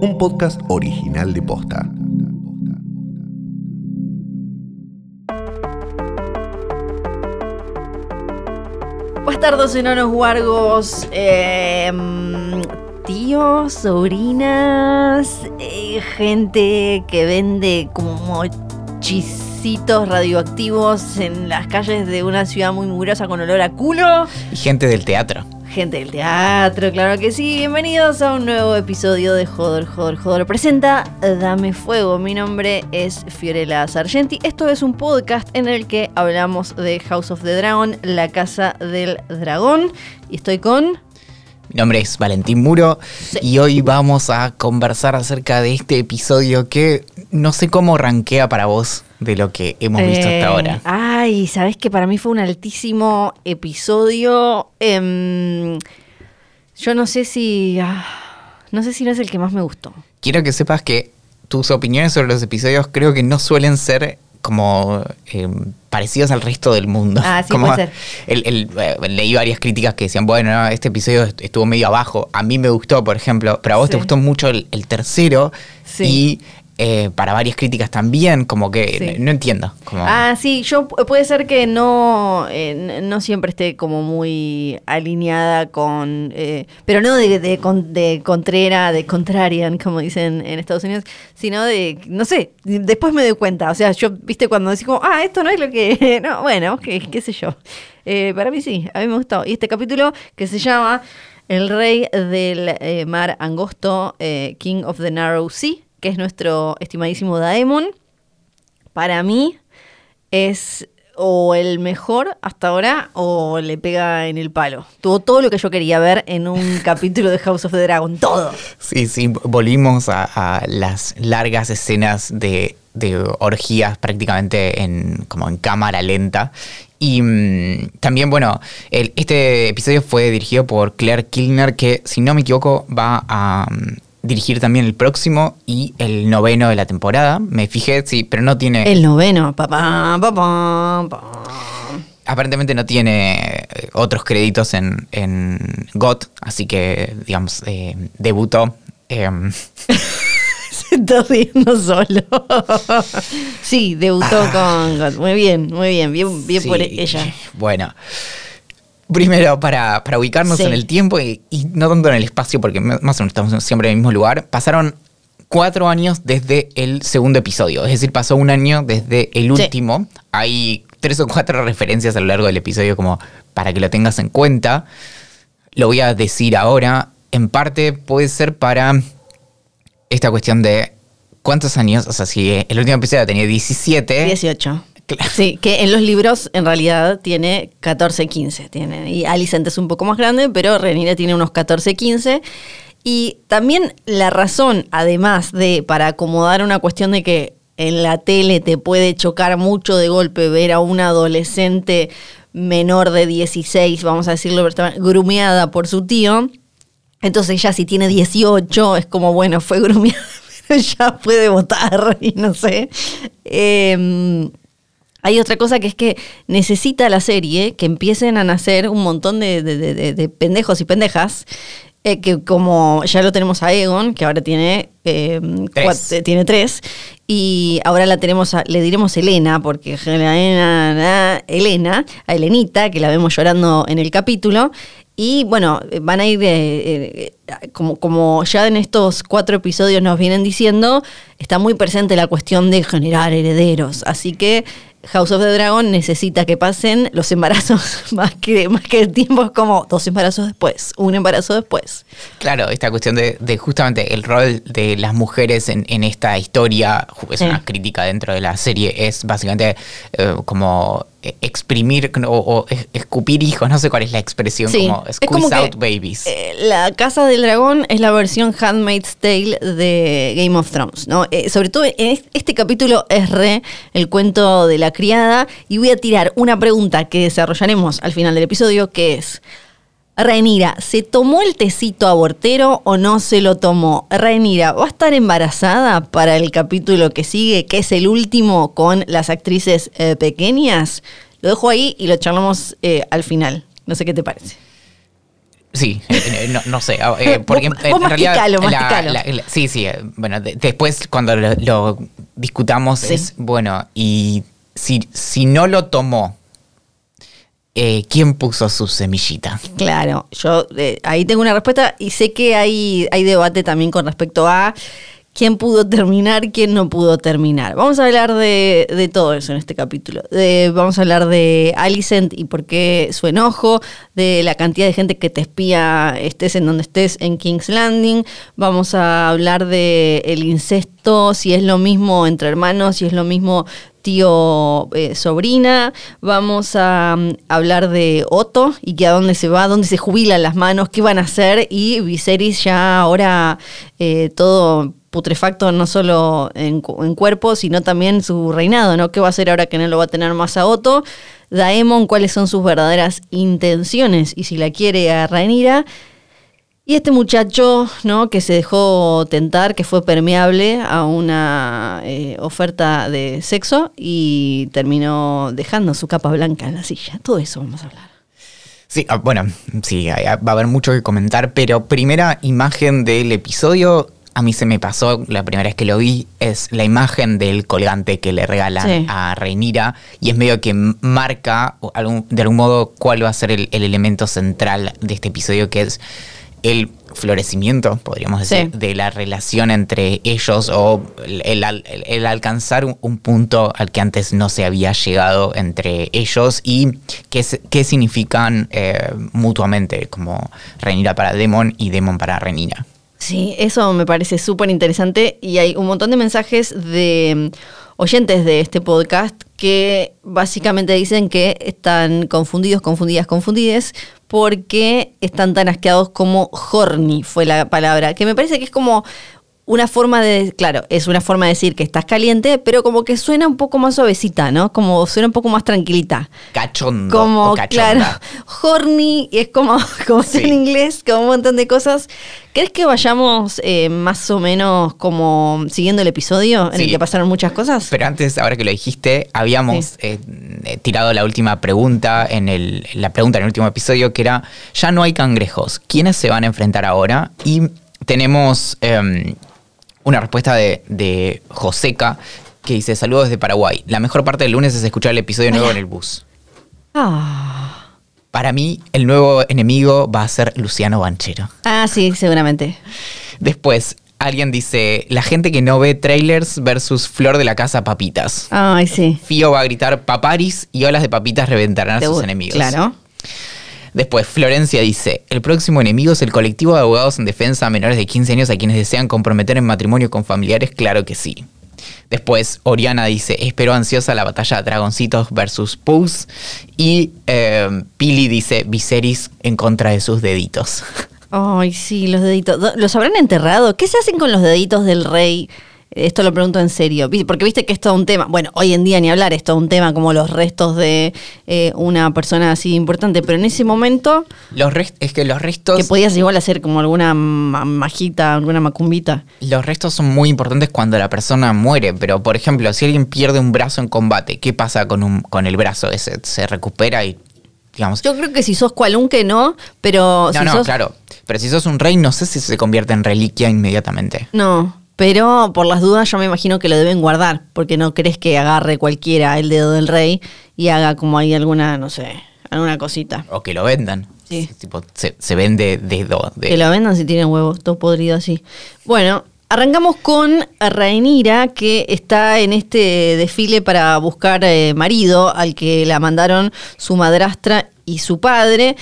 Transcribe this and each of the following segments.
un podcast original de Posta. Bastardos enanos guargos, eh, tíos, sobrinas, eh, gente que vende como chisitos radioactivos en las calles de una ciudad muy mugrosa con olor a culo. Y gente del teatro. Gente del teatro, claro que sí. Bienvenidos a un nuevo episodio de Joder, Joder, Joder. Presenta Dame Fuego. Mi nombre es Fiorella Sargenti. Esto es un podcast en el que hablamos de House of the Dragon, la casa del dragón. Y estoy con. Mi nombre es Valentín Muro y hoy vamos a conversar acerca de este episodio que no sé cómo rankea para vos de lo que hemos visto hasta Eh, ahora. Ay, sabes que para mí fue un altísimo episodio. Em, yo no sé si. ah, no sé si no es el que más me gustó. Quiero que sepas que tus opiniones sobre los episodios creo que no suelen ser como eh, parecidos al resto del mundo. Ah, sí, Como puede ser. el- el, eh, leí varias críticas que decían, bueno, no, este episodio est- estuvo medio abajo. A mí me gustó, por ejemplo, pero a vos te gustó mucho el, el tercero. Sí. Y eh, para varias críticas también, como que Sí. no, entiendo. Como, Ah, sí, yo pu- puede ser que no, eh, no siempre esté como muy alineada con, eh, pero no de, de, con- de contrera, de contrarian, como dicen en Estados Unidos, sino de, no sé, después me doy cuenta, o sea, yo, viste, cuando decís como, ah, esto no es lo que, no, bueno, qué, qué sé yo. Para mí sí, a mí me gustó. Y este capítulo que se llama El Rey del Mar Angosto, King of the Narrow Sea, que es nuestro estimadísimo Daemon para mí es o el mejor hasta ahora o le pega en el palo. Tuvo todo lo que yo quería ver en un capítulo de House of the Dragon, todo. Sí, sí, volvimos a, a las largas escenas de, de orgías prácticamente en, como en cámara lenta. Y mm, también, bueno, el- este episodio fue dirigido por Claire Kilner, que si no me equivoco va a mm, dirigir también el próximo y el noveno de la temporada. Me fijé, sí, pero no tiene... El noveno, papá, papá, papá. Aparentemente no tiene eh, otros créditos en, en GOT, así que, digamos, eh, debutó. em, Se está riendo solo. sí, debutó con God. Muy bien, muy bien, bien, bien por ella. Bueno. Primero, para, para ubicarnos Sí. en el tiempo y, y no tanto en el espacio, porque más o menos estamos siempre en el mismo lugar, pasaron cuatro años desde el segundo episodio. Es decir, pasó un año desde el Sí. último. Hay tres o cuatro referencias a lo largo del episodio como para que lo tengas en cuenta. Lo voy a decir ahora. En parte puede ser para esta cuestión de cuántos años, o sea, si el último episodio tenía 17. 18. Sí, que en los libros en realidad tiene 14, 15. Tiene, y Alicent es un poco más grande, pero Renira tiene unos 14, 15. Y también la razón, además de para acomodar una cuestión de que en la tele te puede chocar mucho de golpe ver a una adolescente menor de 16, vamos a decirlo, grumeada por su tío. Entonces ya si tiene 18 es como, bueno, fue grumeada, pero ya puede votar y no sé. Eh, hay otra cosa que es que necesita la serie que empiecen a nacer un montón de, de- de- de- de pendejos y pendejas. eh, que como ya lo tenemos a Egon, que ahora tiene, eh, Tres. eh, tiene tres, y ahora la tenemos a- le diremos Elena, porque Elena, Elena, a Elenita, que la vemos llorando en el capítulo, y bueno, van a ir, eh, eh, como, como ya en estos cuatro episodios nos vienen diciendo, está muy presente la cuestión de generar herederos. Así que House of the Dragon necesita que pasen los embarazos más que, más que el tiempo, es como dos embarazos después, un embarazo después. Claro, esta cuestión de, de justamente el rol de las mujeres en, en esta historia, es una crítica dentro de la serie, es básicamente eh, como exprimir o, o es- escupir hijos, no sé cuál es la expresión, Sí, como es que, out babies. Eh, la Casa del Dragón es la versión Handmaid's Tale de Game of Thrones, ¿no? Eh, sobre todo en es- este capítulo es re el cuento de la criada y voy a tirar una pregunta que desarrollaremos al final del episodio que es Rhaenyra, ¿se tomó el tecito abortero o no se lo tomó? Rhaenyra, ¿va a estar embarazada para el capítulo que sigue, que es el último con las actrices eh, pequeñas? Lo dejo ahí y lo charlamos eh, al final. No sé qué te parece. Sí, eh, no, no sé, eh, porque Vos- vos en realidad masticalo, la- masticalo. la- la- sí, sí, bueno, de- después cuando lo, lo discutamos Sí. es, bueno, y si, si no lo tomó, eh, ¿quién puso su semillita? Claro, yo eh, ahí tengo una respuesta y sé que hay, hay debate también con respecto a quién pudo terminar, quién no pudo terminar. Vamos a hablar de, todo eso en este capítulo. Vamos a hablar de Alicent y por qué su enojo, de la cantidad de gente que te espía, estés en donde estés en King's Landing. Vamos a hablar de el incesto, si es lo mismo entre hermanos, si es lo mismo tío eh, sobrina, vamos a mm, hablar de Otto y que a dónde se va, dónde se jubilan las manos, qué van a hacer y Viserys ya ahora eh, todo putrefacto no solo en, cu- en cuerpo, sino también su reinado, ¿no? ¿Qué va a hacer ahora que no lo va a tener más a Otto? Daemon, cuáles son sus verdaderas intenciones y si la quiere a Rhaenyra. Y este muchacho, ¿no? Que se dejó tentar, que fue permeable a una eh, oferta de sexo y terminó dejando su capa blanca en la silla. Todo eso vamos a hablar. Sí, ah, bueno, sí, hay- va a haber mucho que comentar, pero primera imagen del episodio, a mí se me pasó la primera vez que lo vi, es la imagen del colgante que le regalan Sí. a Reinira y es medio que marca de algún modo cuál va a ser el, el elemento central de este episodio, que es el florecimiento, podríamos decir, Sí. de la relación entre ellos o el, el al- el- el alcanzar un, un punto al que antes no se había llegado entre ellos y qué, qué significan eh, mutuamente, como Renira para Demon y Demon para Renira. Sí, eso me parece súper interesante y hay un montón de mensajes de mm, oyentes de este podcast que básicamente dicen que están confundidos, confundidas, confundides porque están tan asqueados como horny fue la palabra, que me parece que es como una forma de, claro, es una forma de decir que estás caliente, pero como que suena un poco más suavecita, ¿no? Como suena un poco más tranquilita. Cachondo. Como, o cachonda. claro, horny, y es como, como Sí. en inglés, como un montón de cosas. ¿Crees que vayamos eh, más o menos como siguiendo el episodio en el que pasaron muchas cosas? Pero antes, ahora que lo dijiste, habíamos Sí. eh, eh, tirado la última pregunta en el, la pregunta en el último episodio, que era, ya no hay cangrejos, ¿quiénes se van a enfrentar ahora? Y tenemos em, una respuesta de, de Joseca que dice, saludos desde Paraguay. La mejor parte del lunes es escuchar el episodio nuevo en el bus. Ah. Para mí, el nuevo enemigo va a ser Luciano Banchero. Ah, sí, seguramente. Después, alguien dice, la gente que no ve trailers versus Flor de la Casa Papitas. Ay, sí. Fío va a gritar paparis y olas de papitas reventarán a sus enemigos. Claro. Después, Florencia dice: El próximo enemigo es el colectivo de abogados en defensa a menores de 15 años a quienes desean comprometer en matrimonio con familiares. Claro que sí. Después, Oriana dice: Espero ansiosa la batalla dragoncitos versus Pus. Y eh, Pili dice: Viserys en contra de sus deditos. Ay, sí, los deditos. ¿Los habrán enterrado? ¿Qué se hacen con los deditos del rey? Esto lo pregunto en serio, porque viste que es todo un tema. Bueno, hoy en día ni hablar, es todo un tema como los restos de eh, una persona así importante, pero en ese momento Los rest- es que los restos. que podías igual hacer como alguna ma- majita, alguna macumbita. Los restos son muy importantes cuando la persona muere, pero por ejemplo, si alguien pierde un brazo en combate, ¿qué pasa con, un, con el brazo ese? ¿Se recupera y, digamos... Yo creo que si sos cualunque no, pero no, si no, sos... claro. Pero si sos un rey, no sé si se convierte en reliquia inmediatamente. No, pero por las dudas yo me imagino que lo deben guardar, porque no crees que agarre cualquiera el dedo del rey y haga como ahí alguna, no sé, alguna cosita. O que lo vendan. Sí. Tipo, se, se vende dedo. De, Que lo vendan si tienen huevos, todo podrido así. Bueno, arrancamos con Rhaenyra, que está en este desfile para buscar eh, marido, al que la mandaron su madrastra y su padre.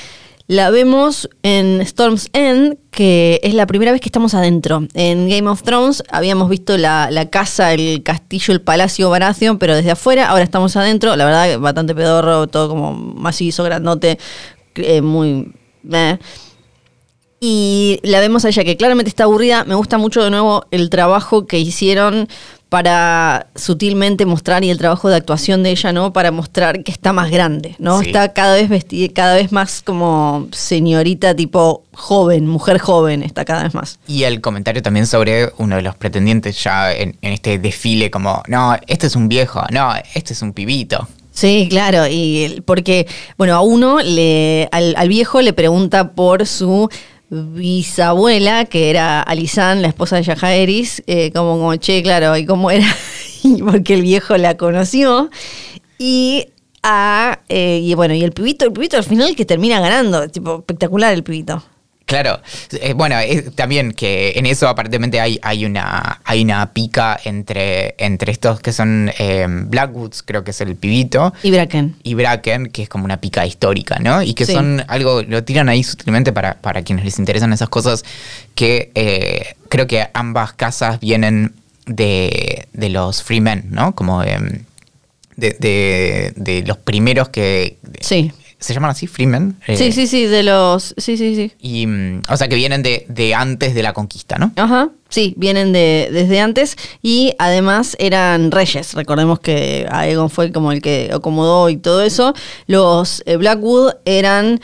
La vemos en Storm's End, que es la primera vez que estamos adentro. En Game of Thrones habíamos visto la, la casa, el castillo, el palacio Baratheon, pero desde afuera, ahora estamos adentro. La verdad, bastante pedorro, todo como macizo, grandote, eh, muy... eh. Y la vemos a ella que claramente está aburrida. Me gusta mucho de nuevo el trabajo que hicieron para sutilmente mostrar y el trabajo de actuación de ella, ¿no? Para mostrar que está más grande, ¿no? Sí. Está cada vez vestida, cada vez más como señorita tipo joven, mujer joven, está cada vez más. Y el comentario también sobre uno de los pretendientes ya en, en este desfile, como, no, este es un viejo, no, este es un pibito. Sí, claro, y porque, bueno, a uno, le, al, al viejo le pregunta por su bisabuela, que era Alisan, la esposa de Yajaeris, eh, como, como, che, claro, y cómo era, porque el viejo la conoció, y a, eh, y bueno, y el pibito, el pibito al final que termina ganando, tipo, espectacular el pibito. Claro, eh, bueno, es- también que en eso aparentemente hay, hay una hay una pica entre, entre estos que son eh, Blackwoods, creo que es el pibito, Y Bracken. y Bracken, que es como una pica histórica, ¿no? Y que Sí. son algo, lo tiran ahí sutilmente para, para quienes les interesan esas cosas, que eh, creo que ambas casas vienen de, de los Freemen, ¿no? Como em, de, de- de los primeros que... Sí. ¿Se llaman así? Freemen. Eh, Sí, sí, sí, de los, sí, sí, sí. Y, mm, o sea, que vienen de, de antes de la conquista, ¿no? Ajá, sí, vienen de, desde antes y además eran reyes. Recordemos que Aegon fue como el que acomodó y todo eso. Los eh, Blackwood eran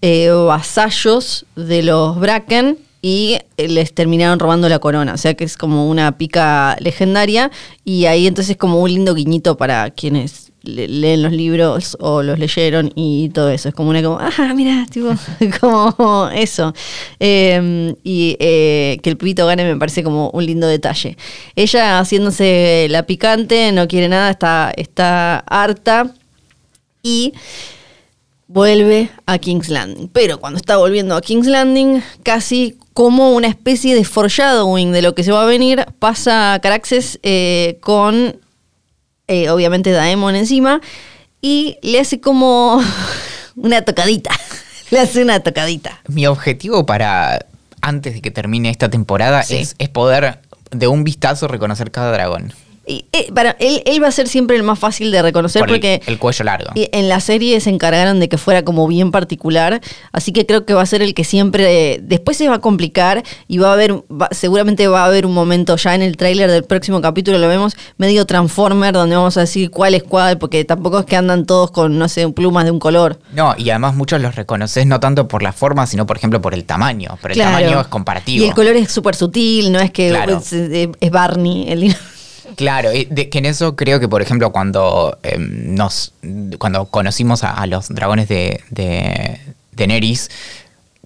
eh, vasallos de los Bracken y les terminaron robando la corona. O sea que es como una pica legendaria y ahí entonces como un lindo guiñito para quienes leen los libros o los leyeron y todo eso. Es como una como, ah, mira, tipo, como eso. Eh, y eh, que el pibito gane me parece como un lindo detalle. Ella haciéndose la picante, no quiere nada, está, está harta y vuelve a King's Landing. Pero cuando está volviendo a King's Landing, casi como una especie de foreshadowing de lo que se va a venir, pasa Caraxes eh, con, eh, obviamente, Daemon encima y le hace como una tocadita. le hace una tocadita. Mi objetivo para antes de que termine esta temporada Sí. es, es poder de un vistazo reconocer cada dragón. Y, eh, para, él, él va a ser siempre el más fácil de reconocer Por porque... el, cuello largo. Y en la serie se encargaron de que fuera como bien particular, así que creo que va a ser el que siempre, después se va a complicar y va a haber, va- seguramente va a haber un momento ya en el tráiler del próximo capítulo, lo vemos medio Transformer, donde vamos a decir cuál es cuál, porque tampoco es que andan todos con, no sé, plumas de un color. No, y además muchos los reconoces no tanto por la forma, sino por ejemplo por el tamaño. Pero Claro. el tamaño es comparativo. Y el color es súper sutil, no es que Claro. es, es Barney. El, Claro, y de- que en eso creo que, por ejemplo, cuando em, nos cuando conocimos a, a los dragones de, de, de Neris,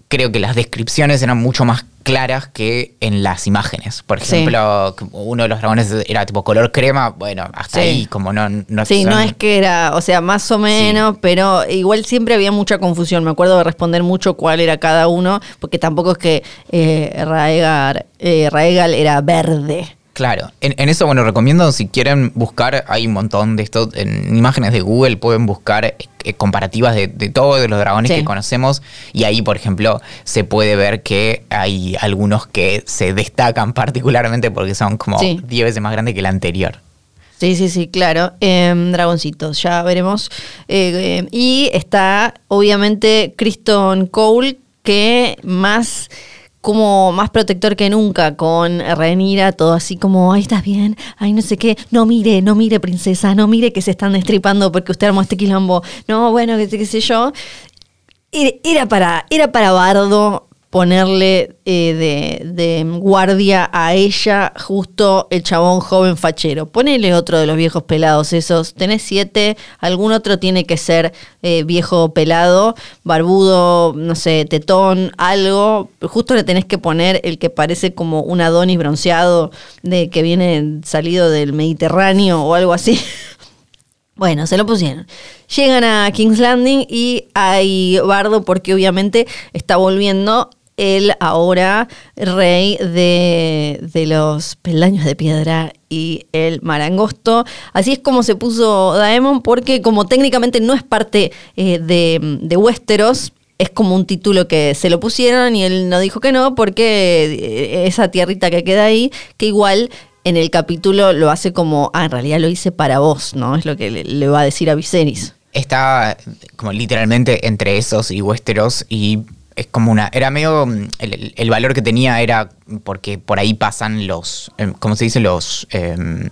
creo que las descripciones eran mucho más claras que en las imágenes. Por ejemplo, uno de los dragones era tipo color crema, bueno, hasta Sí. ahí, como no, no Sí, son- no es que era, o sea, más o menos, pero igual siempre había mucha confusión. Me acuerdo de responder mucho cuál era cada uno, porque tampoco es que eh, Raegar, eh, Raegal era verde. Claro, en, en eso, bueno, recomiendo si quieren buscar, hay un montón de esto, en imágenes de Google pueden buscar eh, comparativas de, de todos los dragones Sí. que conocemos y ahí, por ejemplo, se puede ver que hay algunos que se destacan particularmente porque son como Sí. 10 veces más grandes que el anterior. Sí, sí, sí, claro. Em, dragoncitos, ya veremos. Eh, eh, y está, obviamente, Kristen Cole, que más como más protector que nunca con Renira, todo así como, ay, estás bien, ay, no sé qué, no mire, no mire, princesa, no mire que se están destripando porque usted armó este quilombo, no, bueno, qué, qué sé yo. Era- para, era para Bardo ponerle eh, de, guardia a ella justo el chabón joven fachero. Ponele otro de los viejos pelados esos. Tenés siete, algún otro tiene que ser eh, viejo pelado, barbudo, no sé, tetón, algo. Justo le tenés que poner el que parece como un Adonis bronceado de que viene salido del Mediterráneo o algo así. Bueno, se lo pusieron. Llegan a King's Landing y hay bardo porque obviamente está volviendo el ahora rey de, de los peldaños de piedra y el marangosto. Así es como se puso Daemon porque como técnicamente no es parte eh, de, de Westeros, es como un título que se lo pusieron y él no dijo que no porque eh, esa tierrita que queda ahí, que igual en el capítulo lo hace como, ah, en realidad lo hice para vos, ¿no? Es lo que le, le va a decir a Viserys. Está como literalmente entre esos y Westeros y es como una... Era medio... mm, El, el- valor que tenía era porque por ahí pasan los... em, ¿Cómo se dice? Los... em,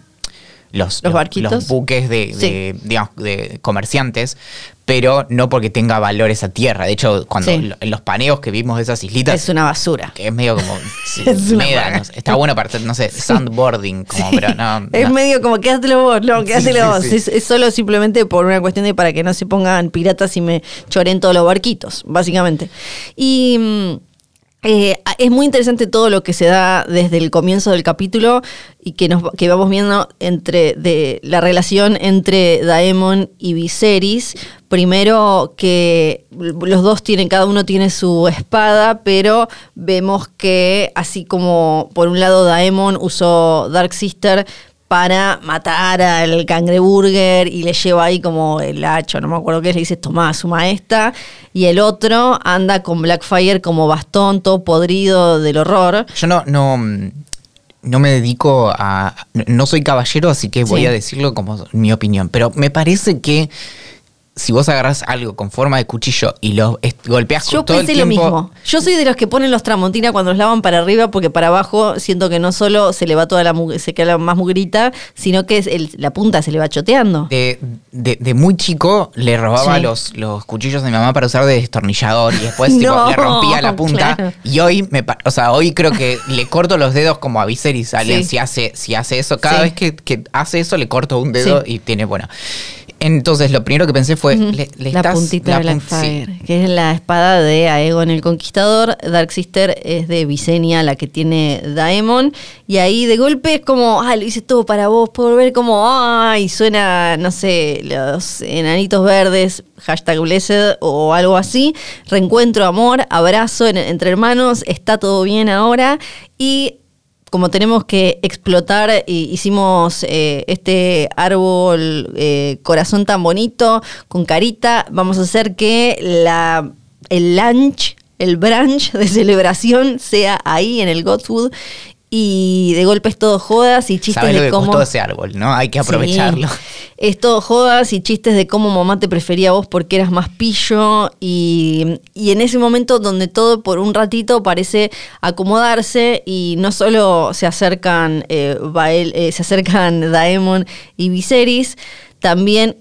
los, Los barquitos. los buques de, Sí. de, digamos, de comerciantes, pero no porque tenga valor esa tierra. De hecho, cuando Sí. lo- en los paneos que vimos de esas islitas, Es una basura. que es medio como Es está bueno para hacer, no sé, sandboarding, como, pero no. Es medio como quédatelo vos, no, quédatelo sí, vos. Es, es solo simplemente por una cuestión de para que no se pongan piratas y me choren todos los barquitos, básicamente. Y mm, eh, es muy interesante todo lo que se da desde el comienzo del capítulo y que, nos, que vamos viendo entre de la relación entre Daemon y Viserys. Primero que los dos tienen, cada uno tiene su espada, pero vemos que así como por un lado Daemon usó Dark Sister para matar al cangreburger y le lleva ahí como el hacho, no me acuerdo qué es, le dice tomá a su maestra, y el otro anda con Blackfire como bastón, todo podrido del horror. Yo no, no, no me dedico a. No soy caballero, así que voy Sí. a decirlo como mi opinión. Pero me parece que si vos agarrás algo con forma de cuchillo y lo golpeás Yo todo el pensé lo mismo. Yo soy de los que ponen los tramontina cuando los lavan para arriba porque para abajo siento que no solo se le va toda la se queda más mugrita, sino que es el- la punta se le va choteando. De, de- de muy chico le robaba Sí. los, los cuchillos de mi mamá para usar de destornillador y después tipo, le rompía la punta. claro. Y hoy me o sea, hoy creo que le corto los dedos como a Viserys Sí. si hace, si hace eso. Cada Sí. vez que, que hace eso le corto un dedo y tiene, bueno. Entonces lo primero que pensé fue, Ujú. le, le la estás- puntita de la sí. Blackfire, que es la espada de Aegon el Conquistador. Dark Sister es de Visenya, la que tiene Daemon. Y ahí de golpe es como, ah, lo hice todo para vos. Puedo ver como, ay, suena, no sé, los enanitos verdes, hashtag blessed o algo así. Reencuentro, amor, abrazo en- entre hermanos, está todo bien ahora. Y como tenemos que explotar, y hicimos eh, este árbol eh, corazón tan bonito, con carita, vamos a hacer que la, el lunch, el brunch de celebración sea ahí en el Godwood. Y de golpe es todo jodas y chistes lo de que cómo... costó ese árbol, ¿no? Hay que aprovecharlo. Sí. Es todo jodas y chistes de cómo mamá te prefería a vos porque eras más pillo. Y, y en ese momento donde todo por un ratito parece acomodarse y no solo se acercan, eh, Bael- eh, se acercan Daemon y Viserys, también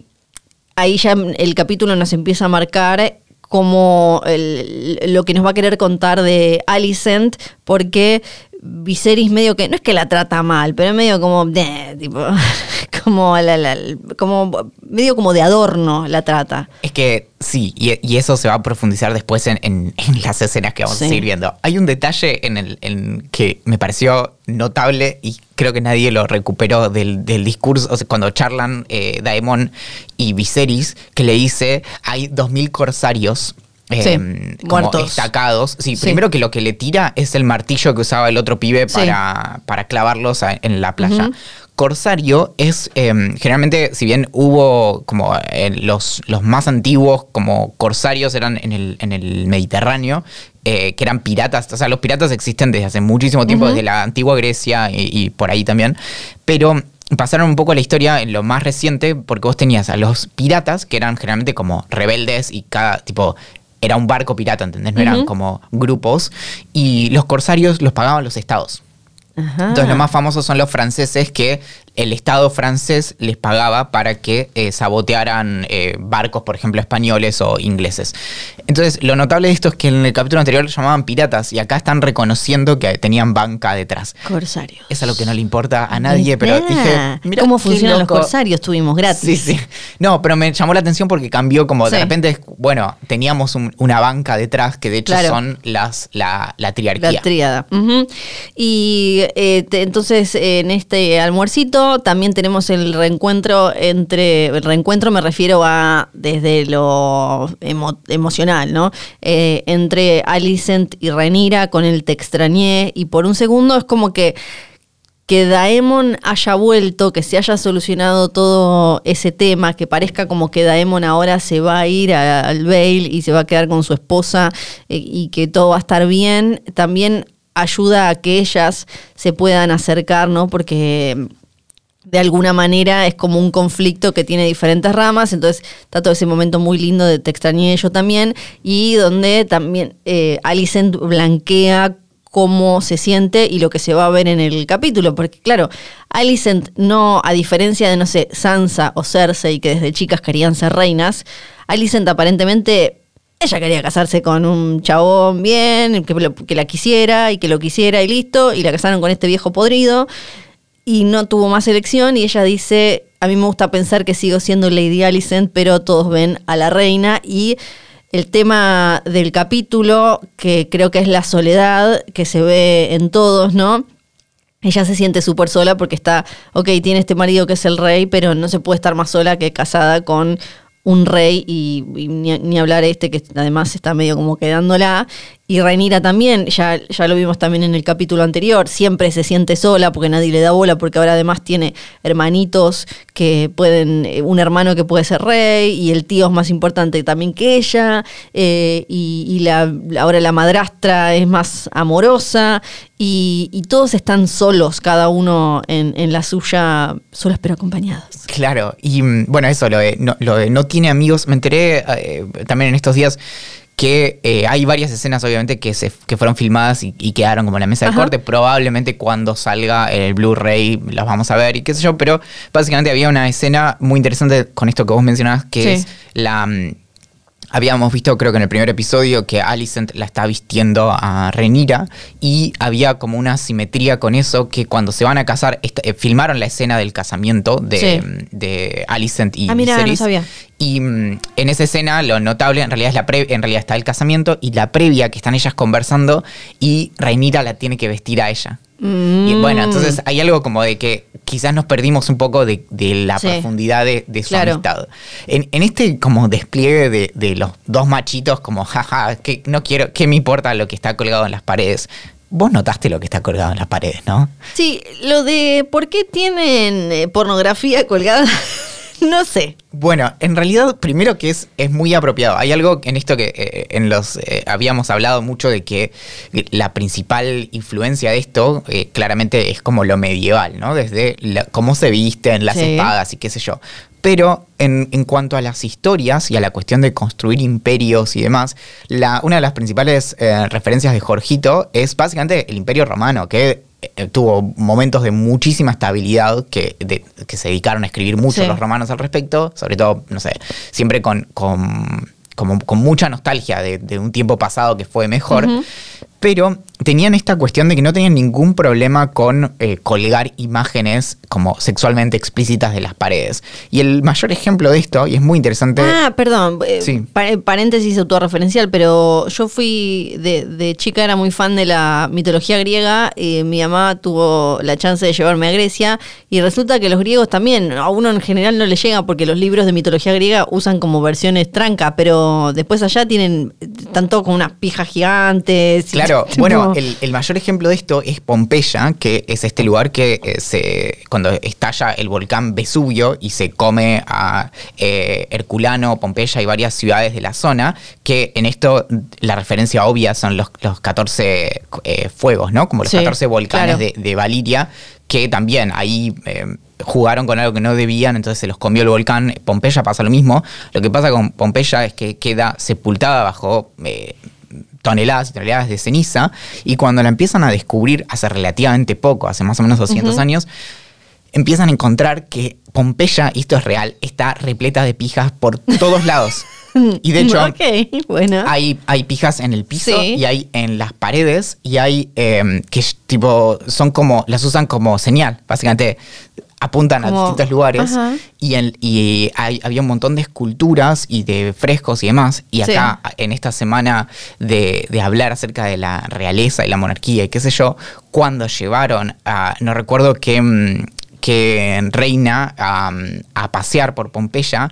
ahí ya el capítulo nos empieza a marcar como el- lo que nos va a querer contar de Alicent, porque Viserys medio que, no es que la trata mal, pero medio como, "Deh", tipo, como, la- la- como medio como de adorno la trata. Es que sí, y, y eso se va a profundizar después en, en- en las escenas que vamos Sí. a seguir viendo. Hay un detalle en el en que me pareció notable y creo que nadie lo recuperó del, del discurso, o sea, cuando charlan eh, Daemon y Viserys, que le dice, hay 2.000 corsarios. Eh, Sí, como muertos. destacados. Sí, Sí. primero que lo que le tira es el martillo que usaba el otro pibe Sí. para, para clavarlos a- en la playa. Corsario es, eh, generalmente, si bien hubo como eh, los, los más antiguos como corsarios eran en el, en el Mediterráneo, eh, que eran piratas, o sea, los piratas existen desde hace muchísimo tiempo, desde la antigua Grecia y, y por ahí también, pero pasaron un poco la historia en lo más reciente porque vos tenías a los piratas, que eran generalmente como rebeldes y cada tipo... Era un barco pirata, ¿entendés? No eran como grupos. Y los corsarios los pagaban los estados. Ajá. Entonces, los más famosos son los franceses que el Estado francés les pagaba para que eh, sabotearan eh, barcos, por ejemplo, españoles o ingleses. Entonces, lo notable de esto es que en el capítulo anterior los llamaban piratas y acá están reconociendo que tenían banca detrás. Corsario. Es algo que no le importa a nadie, pero dije, mira ¿Cómo funcionan los corsarios? Tuvimos gratis. Sí, sí. No, pero me llamó la atención porque cambió como de Sí. repente, bueno, teníamos un- una banca detrás que de hecho Claro. son las la, la triarquía. La tríada. Ujú. Y eh, te- entonces en este almuercito también tenemos el reencuentro entre, el reencuentro me refiero a desde lo emo- emocional, ¿no? Eh, entre Alicent y Renira con el te extrañé y por un segundo es como que que Daemon haya vuelto, que se haya solucionado todo ese tema, que parezca como que Daemon ahora se va a ir al Vale y se va a quedar con su esposa eh, y que todo va a estar bien, también ayuda a que ellas se puedan acercar, ¿no? Porque de alguna manera es como un conflicto que tiene diferentes ramas, entonces está todo ese momento muy lindo de Te extrañé yo también, y donde también eh, Alicent blanquea cómo se siente y lo que se va a ver en el capítulo. Porque, claro, Alicent no, a diferencia de, no sé, Sansa o Cersei, que desde chicas querían ser reinas, Alicent aparentemente ella quería casarse con un chabón bien, que, lo- que la quisiera y que lo quisiera y listo, y la casaron con este viejo podrido y no tuvo más elección y ella dice, a mí me gusta pensar que sigo siendo Lady Alicent, pero todos ven a la reina y el tema del capítulo, que creo que es la soledad que se ve en todos, ¿no? Ella se siente súper sola porque está, ok, tiene este marido que es el rey, pero no se puede estar más sola que casada con un rey y, ni, ni hablar este que además está medio como quedándola. Y Rhaenyra también, ya, ya lo vimos también en el capítulo anterior, siempre se siente sola porque nadie le da bola, porque ahora además tiene hermanitos que pueden, eh, un hermano que puede ser rey y el tío es más importante también que ella, eh, y, y la, ahora la madrastra es más amorosa y, y todos están solos, cada uno en, en la suya, solos pero acompañados. Claro, y mm, bueno, eso, lo de no, lo de no tiene amigos, me enteré eh, también en estos días que eh, hay varias escenas obviamente que, se, que fueron filmadas y, y quedaron como en la mesa de corte, probablemente cuando salga el Blu-ray las vamos a ver y qué sé yo, pero básicamente había una escena muy interesante con esto que vos mencionabas, que Sí. es la... Habíamos visto, creo que en el primer episodio, que Alicent la está vistiendo a Renira y había como una simetría con eso que cuando se van a casar, eh, filmaron la escena del casamiento de, Sí. de Alicent y Ah, mira, no sabía. Y mm, en esa escena lo notable en realidad es la pre- en realidad está el casamiento y la previa que están ellas conversando y Rhaenyra la tiene que vestir a ella. Y bueno, Mm. entonces hay algo como de que quizás nos perdimos un poco de, de la Sí. profundidad de, de su Claro. amistad. En, en este como despliegue de, de los dos machitos, como jaja, que no quiero, ¿qué me importa lo que está colgado en las paredes? Vos notaste lo que está colgado en las paredes, ¿no? Sí, lo de por qué tienen eh, pornografía colgada, no sé. Bueno, en realidad, primero que es, es muy apropiado. Hay algo en esto que eh, en los eh, habíamos hablado mucho de que la principal influencia de esto eh, claramente es como lo medieval, ¿no? Desde la- cómo se visten las Sí. espadas y qué sé yo. Pero en, en cuanto a las historias y a la cuestión de construir imperios y demás, la, una de las principales eh, referencias de Jorgito es básicamente el imperio romano, que eh, tuvo momentos de muchísima estabilidad que, de- que se dedicaron a escribir mucho Sí. los romanos al respecto, sobre todo, no sé, siempre con, con, como- con mucha nostalgia de, de un tiempo pasado que fue mejor. Pero tenían esta cuestión de que no tenían ningún problema con eh, colgar imágenes como sexualmente explícitas de las paredes. Y el mayor ejemplo de esto, y es muy interesante. Ah, perdón, eh, Sí. pa- paréntesis autorreferencial, pero yo fui de, de chica, era muy fan de la mitología griega, y mi mamá tuvo la chance de llevarme a Grecia, y resulta que los griegos también, a uno en general no le llega porque los libros de mitología griega usan como versiones tranca, pero después allá tienen tanto con unas pijas gigantes. y Claro, tipo- bueno, el, el mayor ejemplo de esto es Pompeya, que es este lugar que eh, se, cuando estalla el volcán Vesubio y se come a eh, Herculano, Pompeya y varias ciudades de la zona, que en esto la referencia obvia son los, los 14 eh, fuegos, ¿no? Como los Sí, 14 volcanes claro. de, de Valiria, que también ahí jugaron con algo que no debían, entonces se los comió el volcán. Pompeya pasa lo mismo. Lo que pasa con Pompeya es que queda sepultada bajo eh, toneladas y toneladas de ceniza, y cuando la empiezan a descubrir hace relativamente poco, hace más o menos 200 Ujú. años, empiezan a encontrar que Pompeya, y esto es real, está repleta de pijas por todos lados. Y de hecho, bueno. hay, hay pijas en el piso Sí. y hay en las paredes y hay eh, que tipo son como las usan como señal básicamente apuntan a distintos lugares Ajá. y, en- y hay- había un montón de esculturas y de frescos y demás y Sí. acá en esta semana de, de hablar acerca de la realeza y la monarquía y qué sé yo cuando llevaron a no recuerdo qué mm, qué reina a, a pasear por Pompeya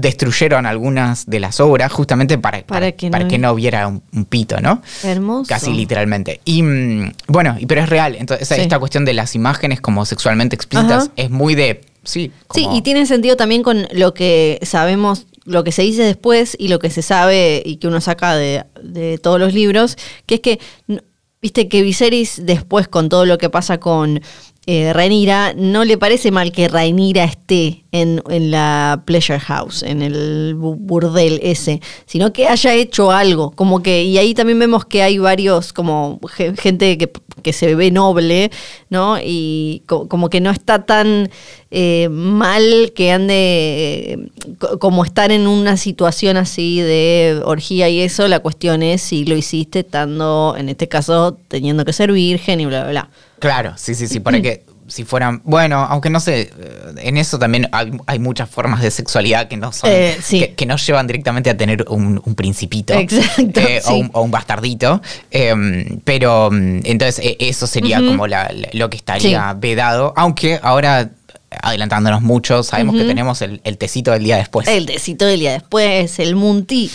destruyeron algunas de las obras justamente para, Para para, que para no- que no hubiera un, un pito, ¿no? Hermoso. Casi literalmente. Y mm, bueno, y pero es real. Entonces, Sí. esta cuestión de las imágenes como sexualmente explícitas Ajá. es muy de. Sí, Sí, y tiene sentido también con lo que sabemos, lo que se dice después y lo que se sabe y que uno saca de, de todos los libros, que es que, viste, que Viserys después con todo lo que pasa con eh, no le parece mal que Rhaenyra esté en, en la Pleasure House, en el bu- burdel ese, sino que haya hecho algo, como que, y ahí también vemos que hay varios, como ge- gente que, que se ve noble, ¿no? Y co- como que no está tan eh, mal que ande eh, co- como estar en una situación así de orgía y eso, la cuestión es si lo hiciste estando, en este caso, teniendo que ser virgen y bla, bla, bla. Claro, sí, sí, sí, para que si fueran, bueno, aunque no sé, eh, en eso también hay, hay muchas formas de sexualidad que no son, Eh, sí. que, que no llevan directamente a tener un, un principito. Exacto, eh, o, un, o un bastardito. eh, pero mm, entonces eso sería como la- la- lo que estaría vedado, aunque ahora adelantándonos mucho, sabemos que tenemos el, el tecito del día después. El tecito del día después, el Munti.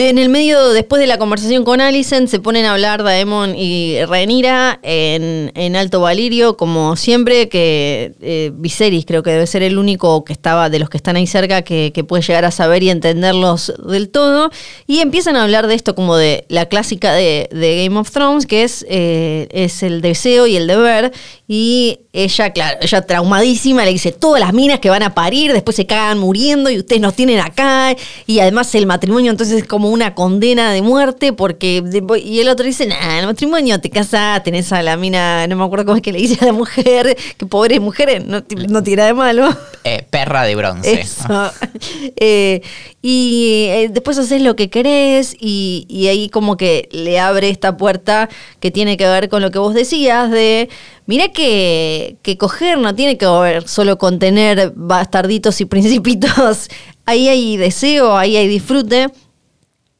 En el medio, después de la conversación con Alicent, se ponen a hablar Daemon y Rhaenyra en, en Alto Valirio, como siempre, que eh, Viserys creo que debe ser el único que estaba, de los que están ahí cerca, que, que puede llegar a saber y entenderlos del todo. Y empiezan a hablar de esto como de la clásica de, Game of Thrones, que es, eh, es el deseo y el deber. Y ella, claro, ella traumadísima, le dice, todas las minas que van a parir, después se cagan muriendo y ustedes nos tienen acá. Y además el matrimonio entonces es como una condena de muerte porque... y el otro dice, nah, el matrimonio, te casas, tenés a la mina, no me acuerdo cómo es que le dice a la mujer, que pobres mujeres, no, ti- no tiene nada de malo. Eh, perra de bronce. Eso. Eh, y eh, después haces lo que querés y, y ahí como que le abre esta puerta que tiene que ver con lo que vos decías de, mira que, que coger no tiene que ver solo con tener bastarditos y principitos. Ahí hay deseo, ahí hay disfrute.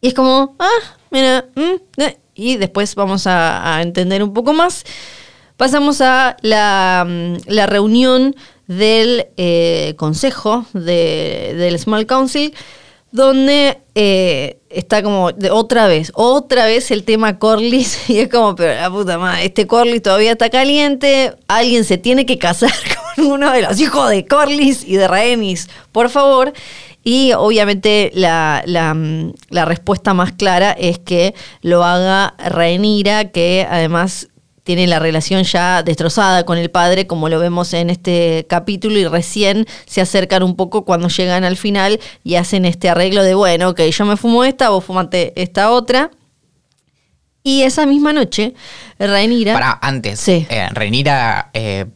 Y es como, ah, mira, mm, y después vamos a, a entender un poco más. Pasamos a la, mm, la reunión del eh, consejo de- del Small Council, donde eh, está como de otra vez, otra vez el tema Corlys, y es como, pero la puta madre, este Corlys todavía está caliente, alguien se tiene que casar con uno de los hijos de Corlys y de Rhaenys, por favor. Y obviamente la, mm, la respuesta más clara es que lo haga Rhaenyra, que además tiene la relación ya destrozada con el padre, como lo vemos en este capítulo, y recién se acercan un poco cuando llegan al final y hacen este arreglo de, bueno, ok, yo me fumo esta, vos fumate esta otra. Y esa misma noche, Rhaenyra... Para antes, Sí. eh, Renira eh,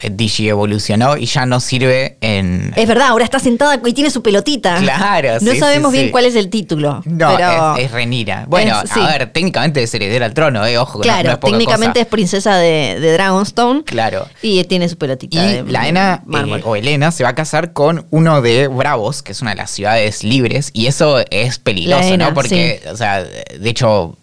eh, digi evolucionó y ya no sirve en. Es verdad, ahora está sentada y tiene su pelotita. Claro, No sí, sabemos sí, bien sí. cuál es el título. No, pero es, es Renira. Bueno, Es- a ver, técnicamente es heredera al trono, eh, ojo, que no- Claro, no es poca técnicamente cosa. es princesa de, de Dragonstone. Claro. Y tiene su pelotita. Y de la Ena eh, o Elena se va a casar con uno de Bravos, que es una de las ciudades libres, y eso es peligroso, Ena, ¿no? Porque, o sea, de hecho,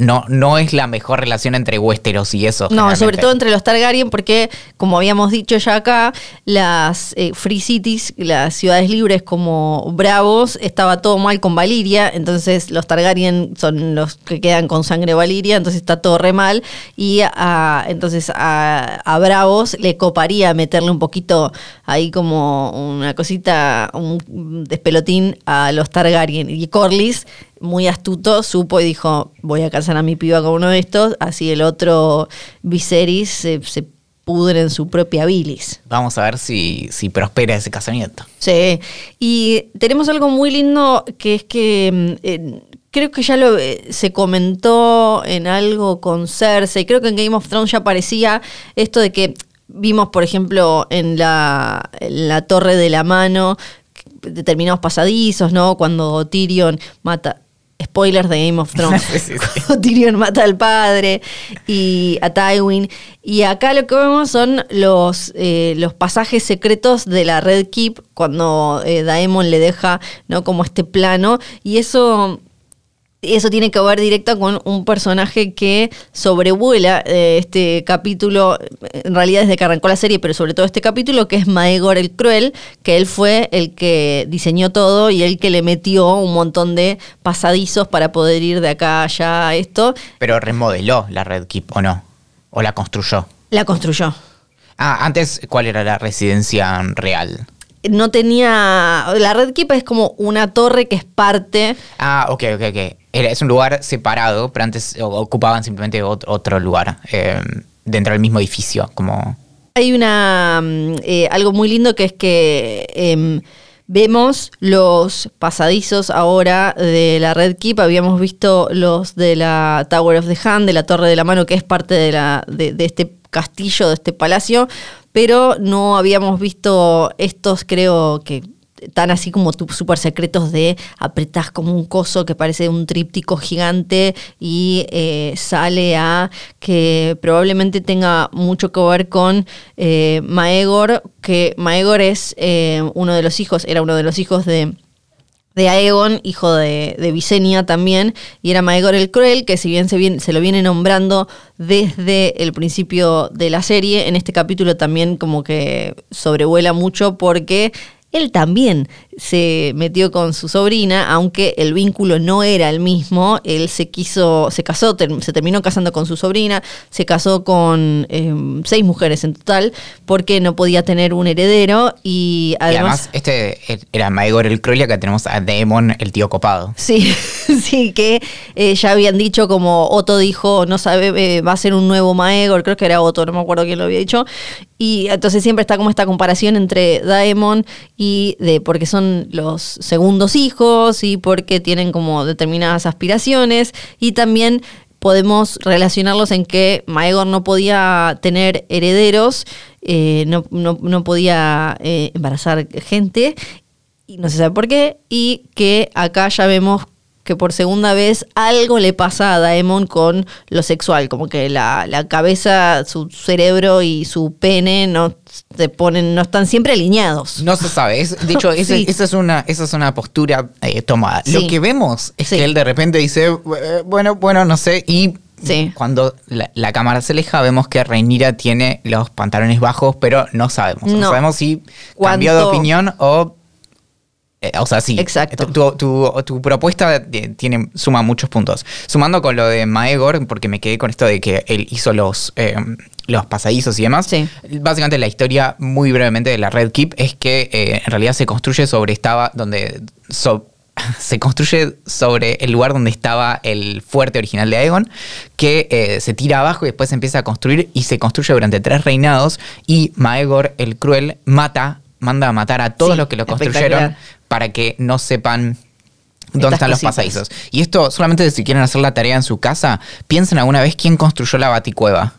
no, no, es la mejor relación entre Westeros y eso. No, sobre todo entre los Targaryen, porque, como habíamos dicho ya acá, las eh, Free Cities, las ciudades libres como Bravos, estaba todo mal con Valiria, entonces los Targaryen son los que quedan con sangre Valiria, entonces está todo re mal, y a, entonces a, a Bravos le coparía meterle un poquito ahí como una cosita, un despelotín a los Targaryen. Y Corlys, muy astuto, supo y dijo, voy a casar a mi piba con uno de estos, así el otro Viserys se, se pudre en su propia bilis. Vamos a ver si, si prospera ese casamiento. Sí, y tenemos algo muy lindo que es que mm, eh, creo que ya lo eh, se comentó en algo con Cersei, creo que en Game of Thrones ya aparecía esto de que vimos, por ejemplo, en la, en la Torre de la Mano determinados pasadizos, ¿no? Cuando Tyrion mata spoilers de Game of Thrones. Sí, sí, sí. Cuando Tyrion mata al padre y a Tywin. Y acá lo que vemos son los, eh, los pasajes secretos de la Red Keep cuando eh, Daemon le deja ¿no? como este plano. Y eso eso tiene que ver directo con un personaje que sobrevuela eh, este capítulo, en realidad desde que arrancó la serie, pero sobre todo este capítulo, que es Maegor el Cruel, que él fue el que diseñó todo y el que le metió un montón de pasadizos para poder ir de acá a allá a esto. Pero remodeló la Red Keep, ¿o no? ¿O la construyó? La construyó. Ah, antes, ¿cuál era la residencia real? No tenía. La Red Keep es como una torre que es parte. Ah, ok, ok, ok. Es un lugar separado, pero antes ocupaban simplemente ot- otro lugar. Eh, dentro del mismo edificio, como... Hay una mm, eh, algo muy lindo que es que em, vemos los pasadizos ahora de la Red Keep. Habíamos visto los de la Tower of the Hand, de la Torre de la Mano, que es parte de, la, de, de este castillo, de este palacio, pero no habíamos visto estos, creo que tan así como súper secretos de apretás como un coso que parece un tríptico gigante y eh, sale a que probablemente tenga mucho que ver con eh, Maegor, que Maegor es eh, uno de los hijos, era uno de los hijos de de Aegon, hijo de, de Visenya también, y era Maegor el Cruel, que si bien se, lo viene nombrando desde el principio de la serie, en este capítulo también como que sobrevuela mucho porque él también se metió con su sobrina, aunque el vínculo no era el mismo. Él se quiso, se casó, se terminó casando con su sobrina, se casó con em, seis mujeres en total, porque no podía tener un heredero y además. este era Maegor el Cruel, acá tenemos a Daemon, el tío copado. Sí, sí, que eh, ya habían dicho, como Otto dijo, no sabe, eh, va a ser un nuevo Maegor, creo que era Otto, no me acuerdo quién lo había dicho. Y entonces siempre está como esta comparación entre Daemon y de, porque son los segundos hijos y porque tienen como determinadas aspiraciones. Y también podemos relacionarlos en que Maegor no podía tener herederos, eh, no, no, podía eh, embarazar gente, y no se sabe por qué, y que acá ya vemos que por segunda vez algo le pasa a Daemon con lo sexual, como que la, cabeza, su cerebro y su pene no se ponen, no están siempre alineados. No se sabe. de hecho, esa, es una, esa es una postura eh, tomada. Lo que vemos es que él de repente dice, eh, bueno, bueno, no sé, y Cuando la, cámara se aleja, vemos que Reinira tiene los pantalones bajos, pero no sabemos. No, sabemos si cambió de opinión o o sea, sí. Exacto. Tu, propuesta tiene, suma muchos puntos. Sumando con lo de Maegor, porque me quedé con esto de que él hizo los, eh, los pasadizos y demás. Sí. Básicamente la historia, muy brevemente, de la Red Keep es que eh, en realidad se construye sobre estaba donde. se construye sobre el lugar donde estaba el fuerte original de Aegon, que se tira abajo y después se empieza a construir y se construye durante tres reinados y Maegor el Cruel mata manda a matar a todos los que lo construyeron para que no sepan dónde están los pasadizos. Y esto, solamente si quieren hacer la tarea en su casa, piensen alguna vez quién construyó la baticueva.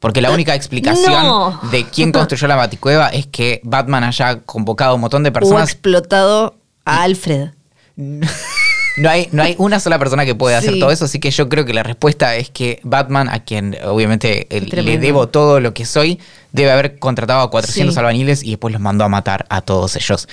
Porque la única explicación de quién construyó la baticueva es que Batman haya convocado un montón de personas. O explotado a Alfred. No hay, no hay una sola persona que pueda hacer todo eso, así que yo creo que la respuesta es que Batman, a quien obviamente le debo todo lo que soy, debe haber contratado a 400 albañiles y después los mandó a matar a todos ellos.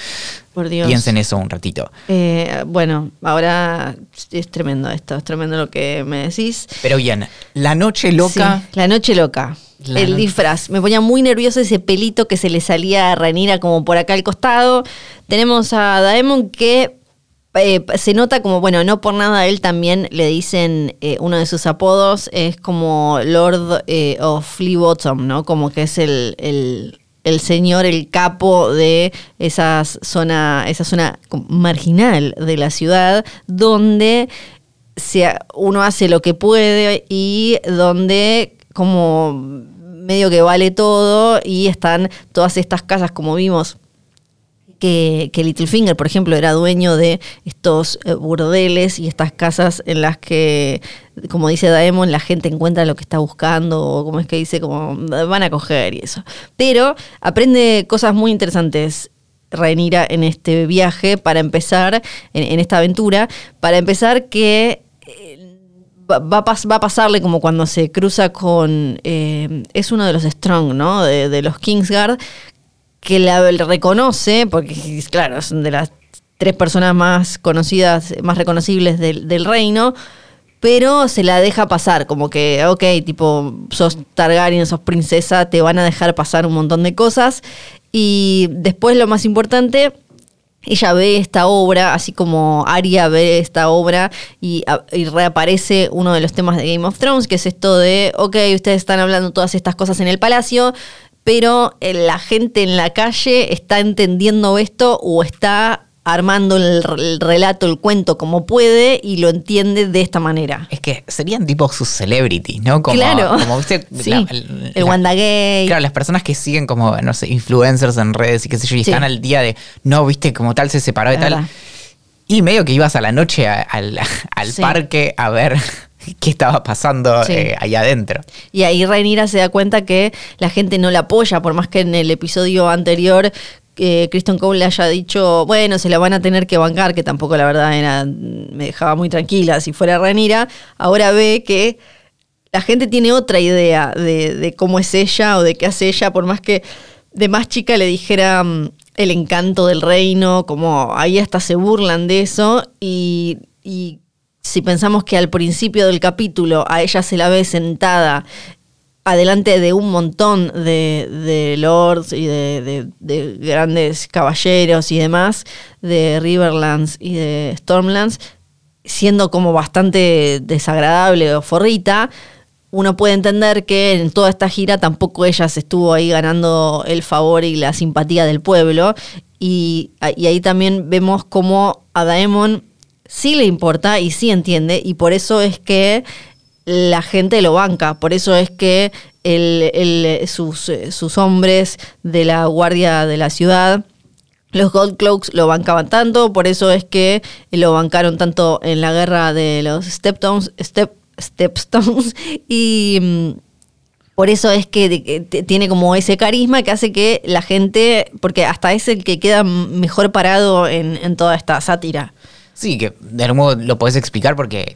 Por Dios. Piensen eso un ratito. Eh, bueno, ahora es tremendo esto, es tremendo lo que me decís. Pero bien, la noche loca. la noche loca. el disfraz. Me ponía muy nervioso ese pelito que se le salía a Ranira como por acá al costado. Tenemos a Daemon que eh, se nota como, bueno, no por nada a él también le dicen, eh, uno de sus apodos es como Lord eh, of Flea Bottom, ¿no? Como que es el, el, señor, el capo de esa zona, esa zona marginal de la ciudad, donde se, uno hace lo que puede y donde como medio que vale todo y están todas estas casas como vimos que, Littlefinger, por ejemplo, era dueño de estos eh, burdeles y estas casas en las que, como dice Daemon, la gente encuentra lo que está buscando, o como es que dice, como van a coger y eso. Pero aprende cosas muy interesantes. Rhaenyra en este viaje para empezar, en, esta aventura, para empezar que eh, Va, a pasarle como cuando se cruza con. Eh, es uno de los Strong, ¿no? De, de, los Kingsguard, que la reconoce, porque claro, son de las tres personas más conocidas, más reconocibles del, reino, pero se la deja pasar, como que, ok, tipo, sos Targaryen, sos princesa, te van a dejar pasar un montón de cosas. Y después lo más importante, ella ve esta obra, así como Arya ve esta obra y, y, reaparece uno de los temas de Game of Thrones, que es esto de, ok, ustedes están hablando todas estas cosas en el palacio, pero eh, la gente en la calle está entendiendo esto o está armando el, el relato, el cuento como puede y lo entiende de esta manera. Es que serían tipo sus celebrities, ¿no? Como, Claro. Como viste. Sí. la- El la- Wanda Gay. Claro, las personas que siguen como, no sé, influencers en redes y qué sé yo, y Sí. están al día de, no, viste, como tal se separó y tal. Y medio que ibas a la noche a- al, al Sí. parque a ver qué estaba pasando Sí. eh, ahí adentro. Y ahí Rhaenyra se da cuenta que la gente no la apoya, por más que en el episodio anterior eh, Kristen Cole le haya dicho, bueno, se la van a tener que bancar, que tampoco la verdad era, me dejaba muy tranquila si fuera Rhaenyra, ahora ve que la gente tiene otra idea de, de cómo es ella o de qué hace ella, por más que de más chica le dijera mm, el encanto del reino, como ahí hasta se burlan de eso y, y si pensamos que al principio del capítulo a ella se la ve sentada adelante de un montón de, lords y de grandes caballeros y demás, de Riverlands y de Stormlands, siendo como bastante desagradable o forrita, uno puede entender que en toda esta gira tampoco ella se estuvo ahí ganando el favor y la simpatía del pueblo. Y, y ahí también vemos cómo a Daemon sí le importa y sí entiende, y por eso es que la gente lo banca, por eso es que sus, eh, sus hombres de la guardia de la ciudad los Gold Cloaks lo bancaban tanto, por eso es que lo bancaron tanto en la guerra de los Stepstones, Step, Stepstones y mm, por eso es que tiene como ese carisma que hace que la gente, porque hasta es el que queda mejor parado en toda esta sátira. Sí, que de algún modo lo podés explicar porque,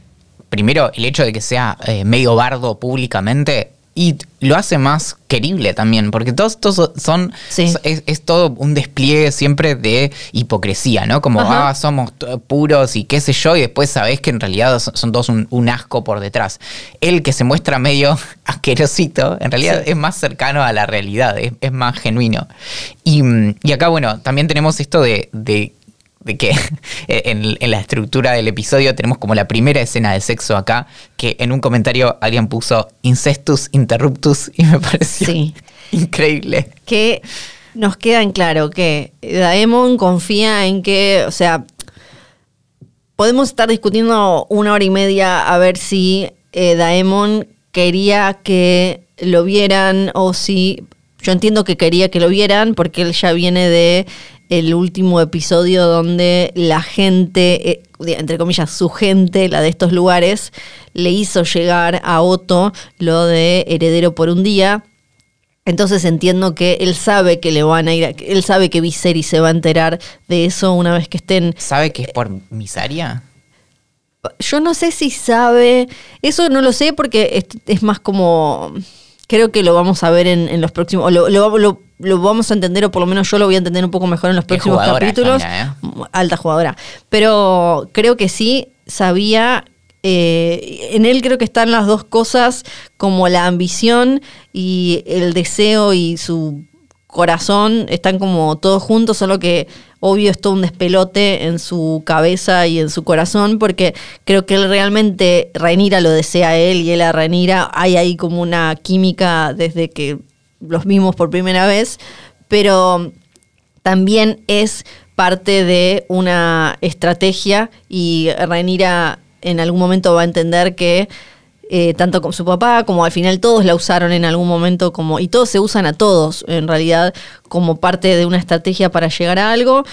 primero, el hecho de que sea eh, medio bardo públicamente y lo hace más querible también, porque todos estos son. Sí. Es, es todo un despliegue siempre de hipocresía, ¿no? Como, Ajá. ah, somos puros y qué sé yo, y después sabés que en realidad son, son todos un, un asco por detrás. El que se muestra medio asquerosito, en realidad Sí. es más cercano a la realidad, es, es más genuino. Y, y acá, bueno, también tenemos esto de, de de que en, en la estructura del episodio tenemos como la primera escena de sexo acá, que en un comentario alguien puso incestus interruptus y me pareció Sí. increíble. que nos queda en claro que Daemon confía en que, o sea, podemos estar discutiendo una hora y media a ver si eh, Daemon quería que lo vieran o si yo entiendo que quería que lo vieran porque él ya viene de el último episodio donde la gente, eh, entre comillas, su gente, la de estos lugares, le hizo llegar a Otto lo de heredero por un día. Entonces entiendo que él sabe que le van a ir, a- él sabe que Viserys se va a enterar de eso una vez que estén. ¿Sabe que es por misaria? Yo no sé si sabe, eso no lo sé porque es, es más como, creo que lo vamos a ver en, en los próximos, o lo, lo- lo- lo vamos a entender o por lo menos yo lo voy a entender un poco mejor en los próximos capítulos. esta Alta jugadora. Pero creo que sí sabía. eh, en él creo que están las dos cosas, como la ambición y el deseo y su corazón, están como todos juntos, solo que obvio es todo un despelote en su cabeza y en su corazón, porque creo que él realmente, Rhaenyra lo desea a él y él a Rhaenyra, hay ahí como una química desde que los vimos por primera vez, pero también es parte de una estrategia y Rhaenyra en algún momento va a entender que eh, tanto con su papá como al final todos la usaron en algún momento como y todos se usan a todos en realidad como parte de una estrategia para llegar a algo.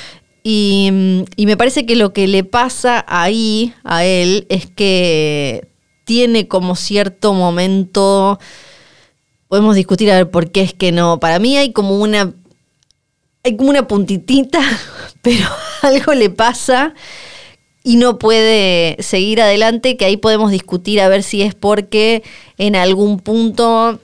Y, y me parece que lo que le pasa ahí a él es que tiene como cierto momento podemos discutir a ver por qué es que no. Para mí hay como una hay como una puntitita, pero algo le pasa y no puede seguir adelante, que ahí podemos discutir a ver si es porque en algún punto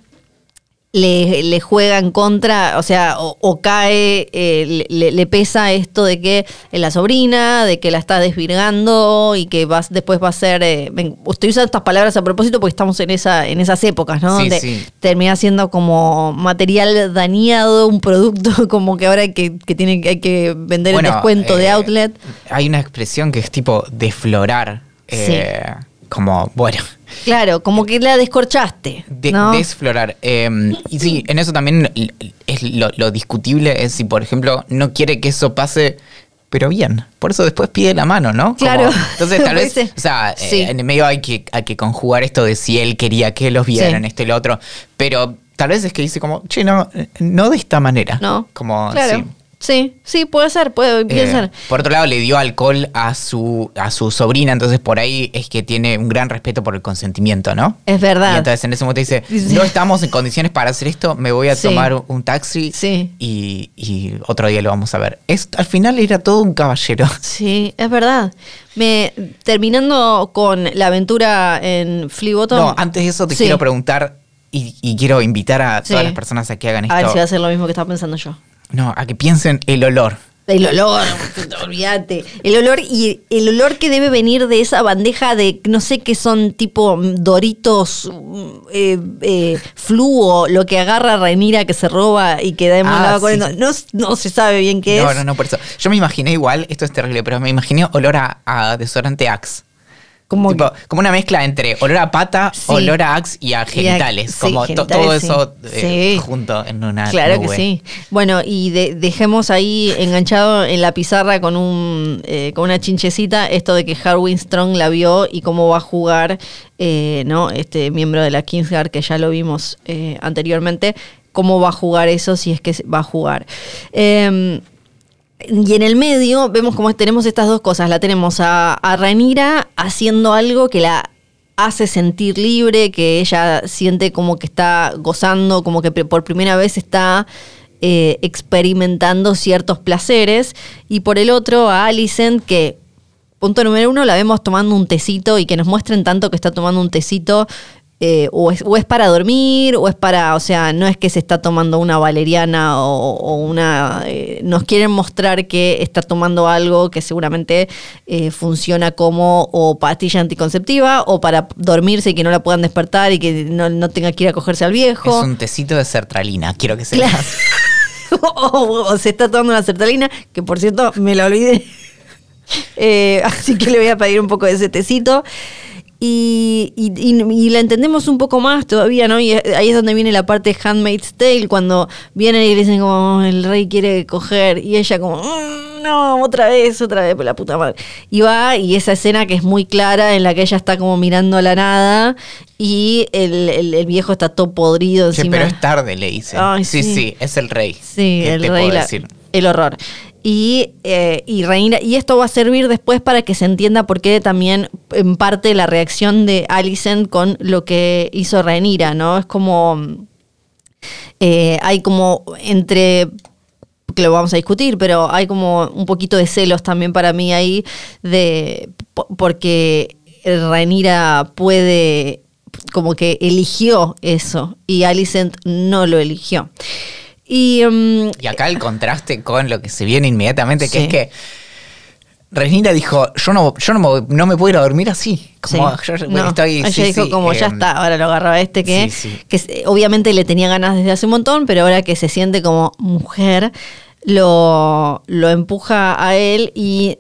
le, le juega en contra, o sea, o, o cae, eh, le, le pesa esto de que es la sobrina, de que la está desvirgando y que va, después va a ser, eh, estoy usando estas palabras a propósito porque estamos en, esa, en esas épocas, ¿no? Sí, Donde sí. termina siendo como material dañado, un producto como que ahora hay que, que tiene, que- hay que vender Bueno, el descuento de eh, outlet. Hay una expresión que es tipo deflorar. eh, Como, bueno, Claro, como que la descorchaste. de- ¿no? desflorar. Eh, y sí, en eso también es lo, lo discutible es si, por ejemplo, no quiere que eso pase pero bien. Por eso después pide la mano, ¿no? Como- Claro. entonces, tal vez, o sea, eh, en el medio hay que, hay que conjugar esto de si él quería que los vieran, Sí. esto y lo otro. Pero tal vez es que dice como, che, no, no de esta manera. ¿No? Como, Claro. sí. Sí, sí, puede ser, puede Eh, ser. por otro lado, le dio alcohol a su, a su sobrina, entonces por ahí es que tiene un gran respeto por el consentimiento, ¿no? Es verdad. Y entonces en ese momento dice, no estamos en condiciones para hacer esto, me voy a Sí. tomar un taxi Sí. y, y otro día lo vamos a ver. Es, al final era todo un caballero. Sí, es verdad. Me terminando con la aventura en Flea Bottom. No, antes de eso te Sí. quiero preguntar y, y quiero invitar a todas las personas a que hagan A ver esto. si va a ser lo mismo que estaba pensando yo. No, a que piensen el olor. El olor, olvídate. El olor y el olor que debe venir de esa bandeja de no sé qué son tipo mm, doritos, mm, eh, eh, fluo, lo que agarra Renira que se roba y que da en Ah, sí. corriendo. No, no se sabe bien qué no, es. no, no, por eso. Yo me imaginé igual, esto es terrible, pero me imaginé olor a, a desodorante Axe. Como Tipo, como una mezcla entre olor a pata, Sí. olor a Axe y a Y a- genitales. sí, como to- genitales, todo eso eh, junto en una Claro nube. que sí. Bueno, y de- dejemos ahí enganchado en la pizarra con un eh, con una chinchecita esto de que Harwin Strong la vio y cómo va a jugar, eh, ¿no? Este miembro de la Kingsguard que ya lo vimos eh, anteriormente, cómo va a jugar eso si es que va a jugar. Y en el medio vemos como tenemos estas dos cosas. La tenemos a, a Rhaenyra haciendo algo que la hace sentir libre, que ella siente como que está gozando, como que por primera vez está eh, experimentando ciertos placeres. Y por el otro a Alicent que, punto número uno, la vemos tomando un tecito y que nos muestren tanto que está tomando un tecito. Eh, o, es, o es para dormir, o es para, o sea, no es que se está tomando una valeriana o, o una... eh, nos quieren mostrar que está tomando algo que seguramente eh, funciona como o pastilla anticonceptiva o para dormirse y que no la puedan despertar y que no, no tenga que ir a cogerse al viejo. Es un tecito de sertralina, quiero que Claro. sepas. o, o se está tomando una sertralina, que por cierto me la olvidé. Eh, así que le voy a pedir un poco de ese tecito. Y, y- y- y la entendemos un poco más todavía, ¿no? Y ahí es donde viene la parte de Handmaid's Tale, cuando vienen y le dicen como, "Oh, el rey quiere coger, y ella como, "Mm, no, otra vez, otra vez, por la puta madre. Y va, y esa escena que es muy clara, en la que ella está como mirando a la nada, y el, el- el viejo está todo podrido encima. pero es tarde, le dice. Ay, sí, sí. sí, es el rey. Sí, ¿Qué el rey, la- el horror. Y, eh, Rhaenyra- y esto va a servir después para que se entienda por qué también en parte la reacción de Alicent con lo que hizo Rhaenyra, ¿no? Es como eh, hay como entre que lo vamos a discutir, pero hay como un poquito de celos también para mí ahí de po- porque Rhaenyra puede como que eligió eso y Alicent no lo eligió. Y mm, Y acá el contraste con lo que se viene inmediatamente, que Sí. es que Renira dijo, yo no, yo no, me, no me puedo ir a dormir así. Como, Sí. yo No, estoy, ella sí, dijo como ya eh, está, ahora lo agarraba este que, que obviamente le tenía ganas desde hace un montón, pero ahora que se siente como mujer, lo, lo empuja a él y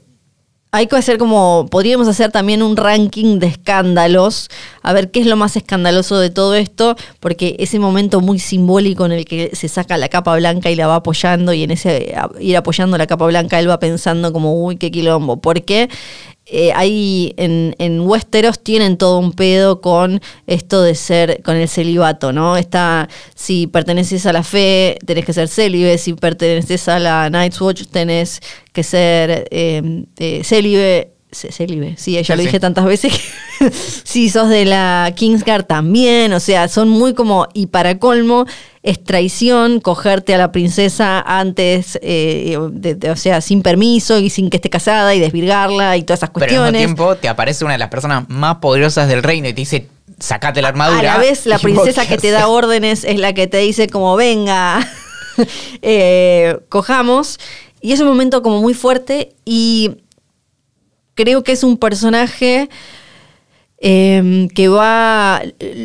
hay que hacer como, podríamos hacer también un ranking de escándalos, a ver qué es lo más escandaloso de todo esto, porque ese momento muy simbólico en el que se saca la capa blanca y la va apoyando y en ese ir apoyando la capa blanca él va pensando como, uy, qué quilombo, porque eh, ahí en, en Westeros tienen todo un pedo con esto de ser, con el celibato, ¿no? Está, si perteneces a la fe, tenés que ser célibe, si perteneces a la Night's Watch, tenés que ser eh, eh, célibe. Célibe, sí, ya Sí, lo sí. dije tantas veces. que- si sos de la Kingsguard también, o sea, son muy como, y para colmo, es traición cogerte a la princesa antes, eh, de- de- o sea, sin permiso y sin que esté casada y desvirgarla y todas esas Pero al mismo cuestiones. tiempo te aparece una de las personas más poderosas del reino y te dice, sacate la a armadura. la vez, la princesa ¿qué que te da órdenes es la que te dice como, venga, eh, cojamos. Y es un momento como muy fuerte y creo que es un personaje eh, que va,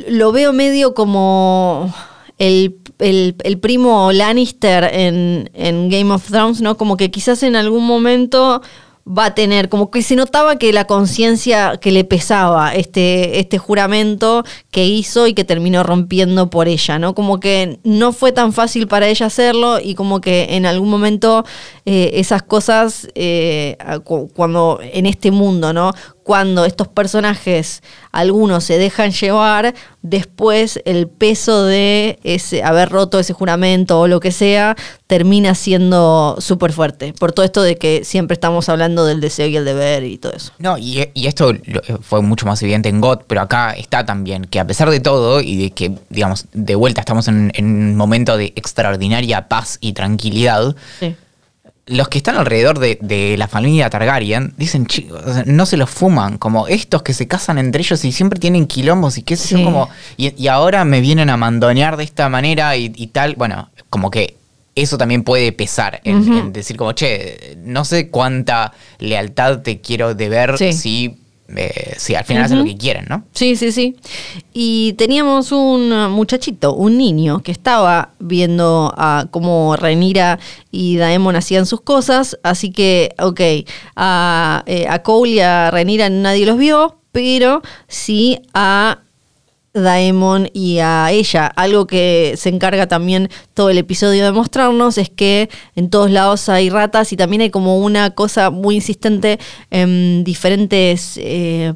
lo veo medio como el, el- el primo Lannister en, en Game of Thrones, ¿no? Como que quizás en algún momento va a tener, como que se notaba que la conciencia que le pesaba este, este juramento que hizo y que terminó rompiendo por ella, ¿no? Como que no fue tan fácil para ella hacerlo y como que en algún momento eh, esas cosas, eh, cuando en este mundo, ¿no? Cuando estos personajes, algunos se dejan llevar, después el peso de ese, haber roto ese juramento o lo que sea, termina siendo súper fuerte. Por todo esto de que siempre estamos hablando del deseo y el deber y todo eso. No, y, esto fue mucho más evidente en GOT, pero acá está también que a pesar de todo y de que, digamos, de vuelta estamos en, en un momento de extraordinaria paz y tranquilidad. Sí los que están alrededor de, la familia Targaryen dicen, chicos, no se los fuman, como estos que se casan entre ellos y siempre tienen quilombos y qué sé yo, como, y, ahora me vienen a mandonear de esta manera y, tal, bueno, como que eso también puede pesar en, decir como, che, no sé cuánta lealtad te quiero deber si eh, sí, al final hacen lo que quieren, ¿no? Sí, sí, sí. Y teníamos un muchachito, un niño, que estaba viendo a cómo Renira y Daemon hacían sus cosas, así que, ok, a, eh, a Cole y a Renira nadie los vio, pero sí a Daemon y a ella. Algo que se encarga también todo el episodio de mostrarnos es que en todos lados hay ratas y también hay como una cosa muy insistente en diferentes eh,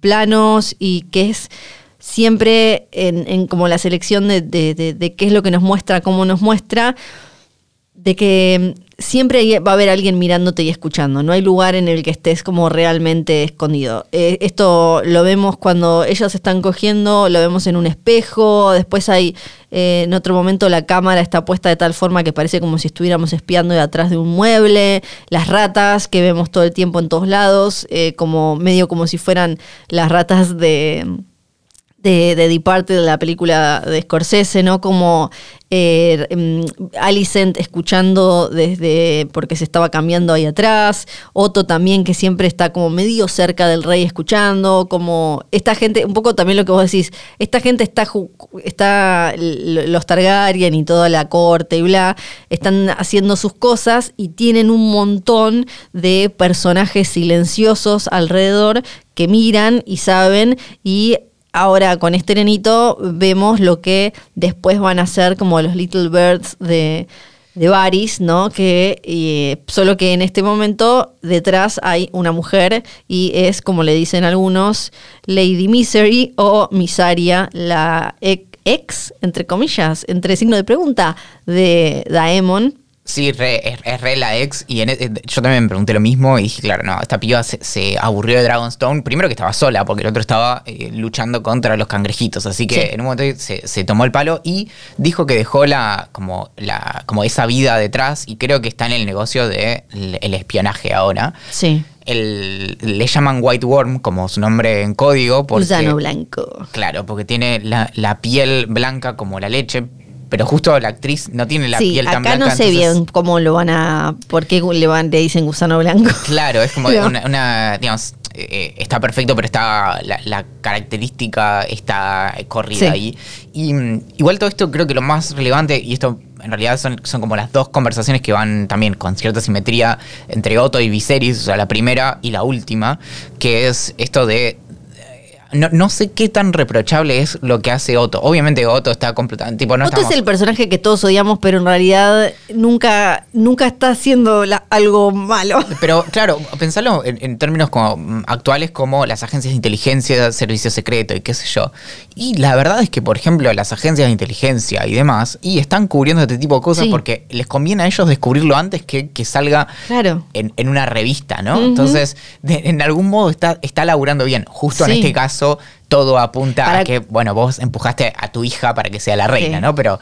planos y que es siempre en, como la selección de, de qué es lo que nos muestra, cómo nos muestra, de que siempre va a haber alguien mirándote y escuchando. No hay lugar en el que estés como realmente escondido. Eh, esto lo vemos cuando ellos están cogiendo, lo vemos en un espejo, después hay eh, en otro momento la cámara está puesta de tal forma que parece como si estuviéramos espiando de atrás de un mueble, las ratas que vemos todo el tiempo en todos lados, eh, como medio como si fueran las ratas de de, de Departed, de la película de Scorsese, ¿no? Como eh, mm, Alicent escuchando desde, porque se estaba cambiando ahí atrás, Otto también que siempre está como medio cerca del rey escuchando, como esta gente, un poco también lo que vos decís, esta gente está, está los Targaryen y toda la corte y bla, están haciendo sus cosas y tienen un montón de personajes silenciosos alrededor que miran y saben y ahora con este nenito vemos lo que después van a ser como los Little Birds de, de Varys, ¿no? Que eh, solo que en este momento detrás hay una mujer y es, como le dicen algunos, Lady Misery o Misaria, la ex, entre comillas, entre signo de pregunta, de Daemon Sí, es, re la ex. Y e, yo también me pregunté lo mismo y dije, claro, no, esta piba se, aburrió de Dragonstone. Primero que estaba sola, porque el otro estaba eh, luchando contra los cangrejitos. Así que en un momento se, tomó el palo y dijo que dejó la, como, la, como esa vida detrás. Y creo que está en el negocio del de el espionaje ahora. Sí. El, le llaman White Worm, como su nombre en código. Porque, blanco. Claro, porque tiene la, la piel blanca como la leche, pero justo la actriz no tiene la piel tan blanca. Acá no sé bien cómo lo van a. ¿Por qué le, van, le dicen gusano blanco? Claro, es como una, digamos, eh, está perfecto, pero está la, característica está corrida ahí. Y mm, igual todo esto creo que lo más relevante, y esto en realidad son, son como las dos conversaciones que van también con cierta simetría entre Otto y Viserys, o sea, la primera y la última, que es esto de no, sé qué tan reprochable es lo que hace Otto. Obviamente Otto está completamente... Tipo, Otto es el personaje que todos odiamos, pero en realidad nunca, nunca está haciendo algo malo. Pero claro, pensalo en, términos como, mm, actuales como las agencias de inteligencia, servicio secreto y qué sé yo. Y la verdad es que, por ejemplo, las agencias de inteligencia y demás, y están cubriendo este tipo de cosas porque les conviene a ellos descubrirlo antes que, que salga claro. en, una revista, ¿no? Entonces, en algún modo está, está laburando bien. Justo en este caso todo apunta a que, bueno, vos empujaste a tu hija para que sea la reina, ¿no? Pero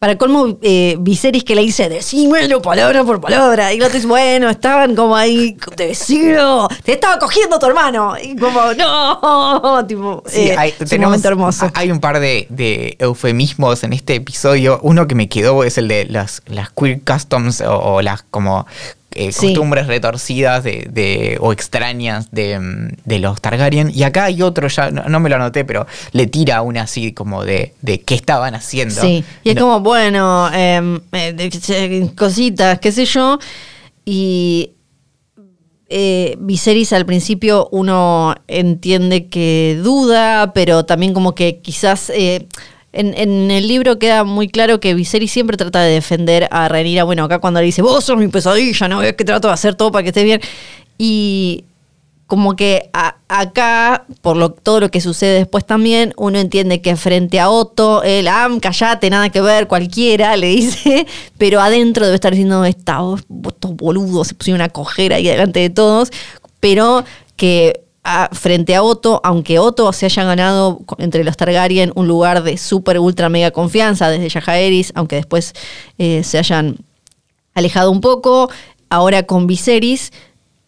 para colmo, eh, Viserys que le dice, decímelo palabra por palabra. Y lo dice, bueno, estaban como ahí, te vecino, te estaba cogiendo tu hermano. Y como, no, tipo, eh, hay, un momento hermoso. Hay un par de, eufemismos en este episodio. Uno que me quedó es el de las, las queer customs o las como eh, costumbres retorcidas de, o extrañas de, los Targaryen. Y acá hay otro, ya no, me lo anoté, pero le tira una así como de, de qué estaban haciendo. Sí, y es como, bueno, em, eh, cositas, qué sé yo. Y eh, Viserys al principio uno entiende que duda, pero también como que quizás eh, en, el libro queda muy claro que Viserys siempre trata de defender a Rhaenyra. Bueno, acá cuando le dice, vos sos mi pesadilla, ¿no? Es que trato de hacer todo para que estés bien. Y como que a- acá, por lo, todo lo que sucede después también, uno entiende que frente a Otto, él, ah, callate, nada que ver, cualquiera, le dice, pero adentro debe estar diciendo, "Esta- estos boludos se pusieron a coger ahí delante de todos, pero que frente a Otto, aunque Otto se haya ganado entre los Targaryen un lugar de súper, ultra, mega confianza desde Yajaeris, aunque después eh, se hayan alejado un poco. Ahora con Viserys,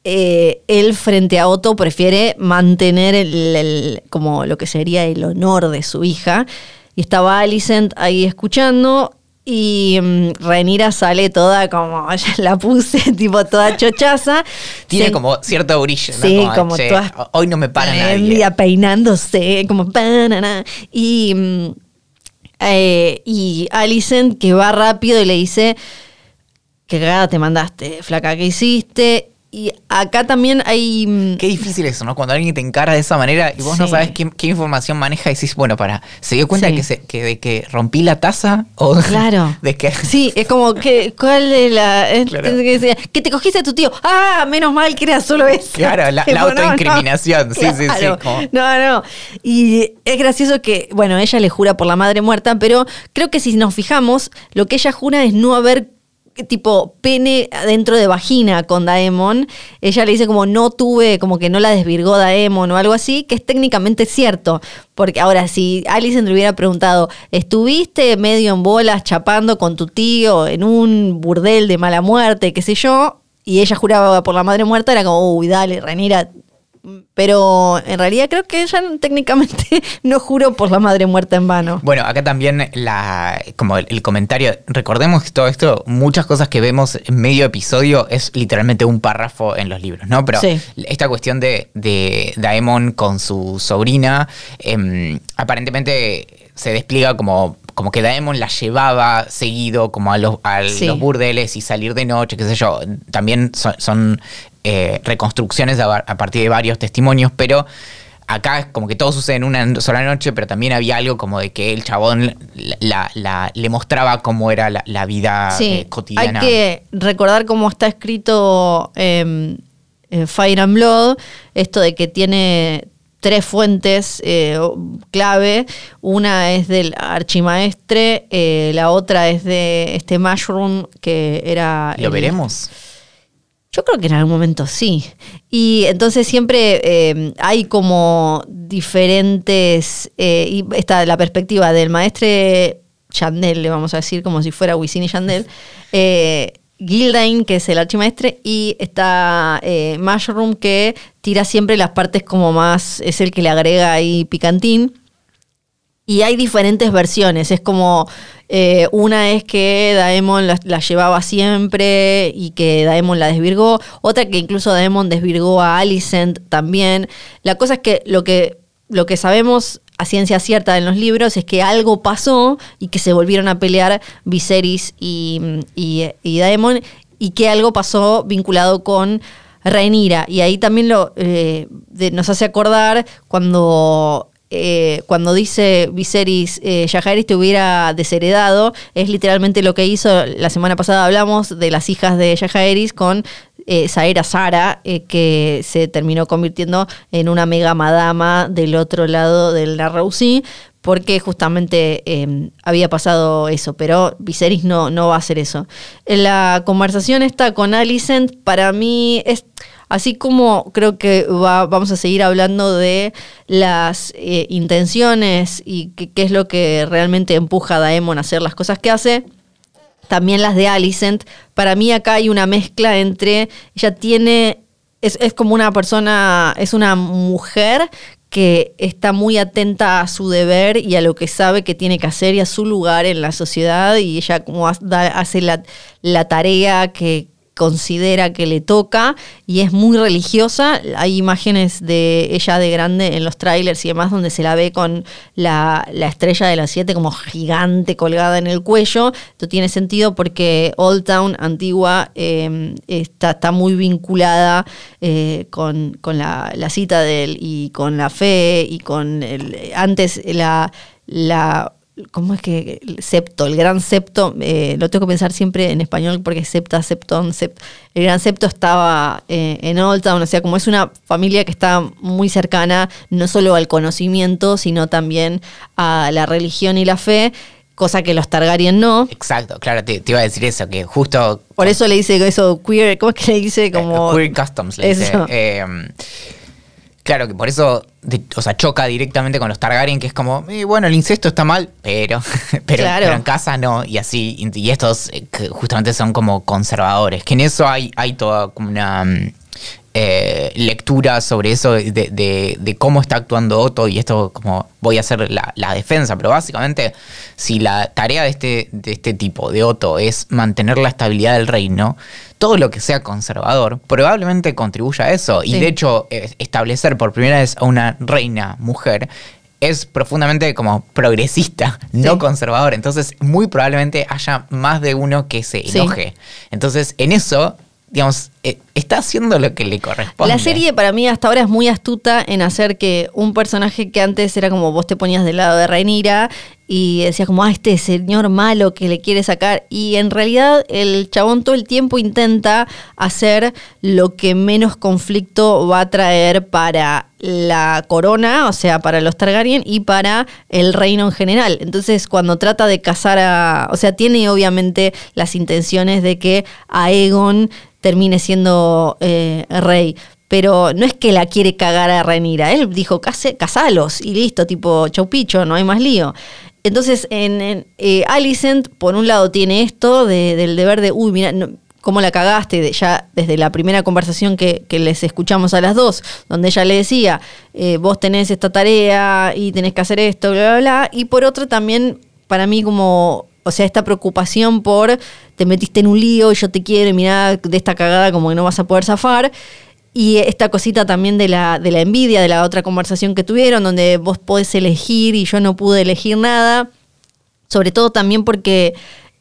eh, él frente a Otto prefiere mantener el- como lo que sería el honor de su hija. Y estaba Alicent ahí escuchando. Y mm, Rhaenyra sale toda como, ya la puse, tipo toda chochaza. Tiene Se- como cierto brillo, ¿no? Sí, como "Che, todas Hoy no me para nadie. Peinándose, como banana. Y, mm, eh, y Alicent que va rápido y le dice, que cagada te mandaste, flaca, ¿qué hiciste? Y acá también hay... mm, Qué difícil eso, ¿no? Cuando alguien te encara de esa manera y vos no sabes qué, qué información maneja y decís, bueno, para, ¿se dio cuenta Sí. que, se- que de que rompí la taza? O Claro. de que Sí, es como que, ¿cuál es la. Claro. que te cogiste a tu tío. Ah, menos mal que era solo eso. Claro, la- la Tipo, no, no. autoincriminación, sí, sí, sí, como- No, no. Y es gracioso que, bueno, ella le jura por la madre muerta, pero creo que si nos fijamos, lo que ella jura es no haber tipo pene dentro de vagina con Daemon. Ella le dice como no tuve, como que no la desvirgó Daemon o algo así, que es técnicamente cierto. Porque ahora, si Alicent le hubiera preguntado, ¿estuviste medio en bolas chapando con tu tío en un burdel de mala muerte, qué sé yo? Y ella juraba por la madre muerta, era como, uy, dale, Renira. Pero en realidad creo que ella técnicamente no juró por la madre muerta en vano. Bueno, acá también la, como el, el comentario, recordemos que todo esto, muchas cosas que vemos en medio episodio es literalmente un párrafo en los libros, ¿no? Pero Sí. esta cuestión de, de Daemon con su sobrina, em, aparentemente se despliega como, como que Daemon la llevaba seguido como a los, a Sí. los burdeles y salir de noche, qué sé yo. También son, son, eh, reconstrucciones a, a partir de varios testimonios, pero acá es como que todo sucede en una sola noche, pero también había algo como de que el chabón la, la- le mostraba cómo era la, la vida Sí, eh, cotidiana. hay que recordar cómo está escrito eh, en Fire and Blood, esto de que tiene tres fuentes eh, clave. Una es del archimaestre, eh, la otra es de este Mushroom, que era... ¿Lo el- veremos? Yo creo que en algún momento sí. Y entonces siempre eh, hay como diferentes. eh, y está la perspectiva del maestre Chandel, le vamos a decir, como si fuera Wisin y Chandel. Eh, Gildain, que es el archimaestre, y está eh, Mushroom, que tira siempre las partes como más. Es el que le agrega ahí picantín. Y hay diferentes versiones. Es como eh, una es que Daemon la, llevaba siempre y que Daemon la desvirgó. Otra que incluso Daemon desvirgó a Alicent también. La cosa es que lo que, lo que sabemos a ciencia cierta en los libros es que algo pasó y que se volvieron a pelear Viserys y, y, y Daemon y que algo pasó vinculado con Rhaenyra. Y ahí también lo, eh, de- nos hace acordar cuando eh, cuando dice Viserys, eh, te hubiera desheredado, es literalmente lo que hizo, la semana pasada hablamos de las hijas de Yajaeris con eh, Saera Sara, eh, que se terminó convirtiendo en una mega madama del otro lado del Narrousí, porque justamente eh, había pasado eso, pero Viserys no, no va a hacer eso. La conversación esta con Alicent, para mí es... Así como creo que va- vamos a seguir hablando de las eh, intenciones y qué es lo que realmente empuja a Daemon a hacer las cosas que hace, también las de Alicent. Para mí acá hay una mezcla entre, ella tiene, es, como una persona, es una mujer que está muy atenta a su deber y a lo que sabe que tiene que hacer y a su lugar en la sociedad y ella como hace la tarea que, considera que le toca y es muy religiosa. Hay imágenes de ella de grande en los trailers y demás donde se la ve con la, estrella de las siete como gigante colgada en el cuello. Esto tiene sentido porque Old Town, antigua, em, está, está, muy vinculada eh, con, la, cita de él y con la fe y con antes la... la ¿Cómo es que el septo, el gran septo, eh, lo tengo que pensar siempre en español porque septa, septón, sept, el gran septo estaba eh, en Old Town, o sea, como es una familia que está muy cercana no solo al conocimiento, sino también a la religión y la fe, cosa que los Targaryen no. Exacto, claro, te, iba a decir eso, que justo... Por eso le dice eso queer, ¿cómo es que le dice? Eh, como... queer customs, le dice. Claro que por eso, o sea, choca directamente con los Targaryen, que es como, eh, bueno, el incesto está mal, pero, pero, en casa no, y así, y estos eh, justamente son como conservadores, que en eso hay, hay toda como una mm, eh, lectura sobre eso, de, cómo está actuando Otto, y esto como voy a hacer la, la, defensa, pero básicamente, si la tarea de este, de este tipo, de Otto, es mantener la estabilidad del reino, todo lo que sea conservador probablemente contribuya a eso. Y de hecho, establecer por primera vez a una reina mujer es profundamente como progresista, no conservador. Entonces, muy probablemente haya más de uno que se enoje. Entonces, en eso digamos, eh, está haciendo lo que le corresponde. La serie para mí hasta ahora es muy astuta en hacer que un personaje que antes era como vos te ponías del lado de Rhaenyra y decías como, ah, este señor malo que le quiere sacar. Y en realidad el chabón todo el tiempo intenta hacer lo que menos conflicto va a traer para la corona, o sea, para los Targaryen y para el reino en general. Entonces, cuando trata de casar a. O sea, tiene obviamente las intenciones de que Aegon termine siendo eh, rey. Pero no es que la quiere cagar a Renira. Él dijo, casalos y listo, tipo chaupicho, no hay más lío. Entonces, en, eh, Alicent, por un lado, tiene esto del deber de, uy, mira, cómo la cagaste, ya desde la primera conversación que, les escuchamos a las dos, donde ella le decía, eh, vos tenés esta tarea y tenés que hacer esto, bla, bla, bla. Y por otro, también, para mí, como o sea, esta preocupación por te metiste en un lío y yo te quiero y mirá de esta cagada como que no vas a poder zafar. Y esta cosita también de la, de la envidia, de la otra conversación que tuvieron, donde vos podés elegir y yo no pude elegir nada. Sobre todo también porque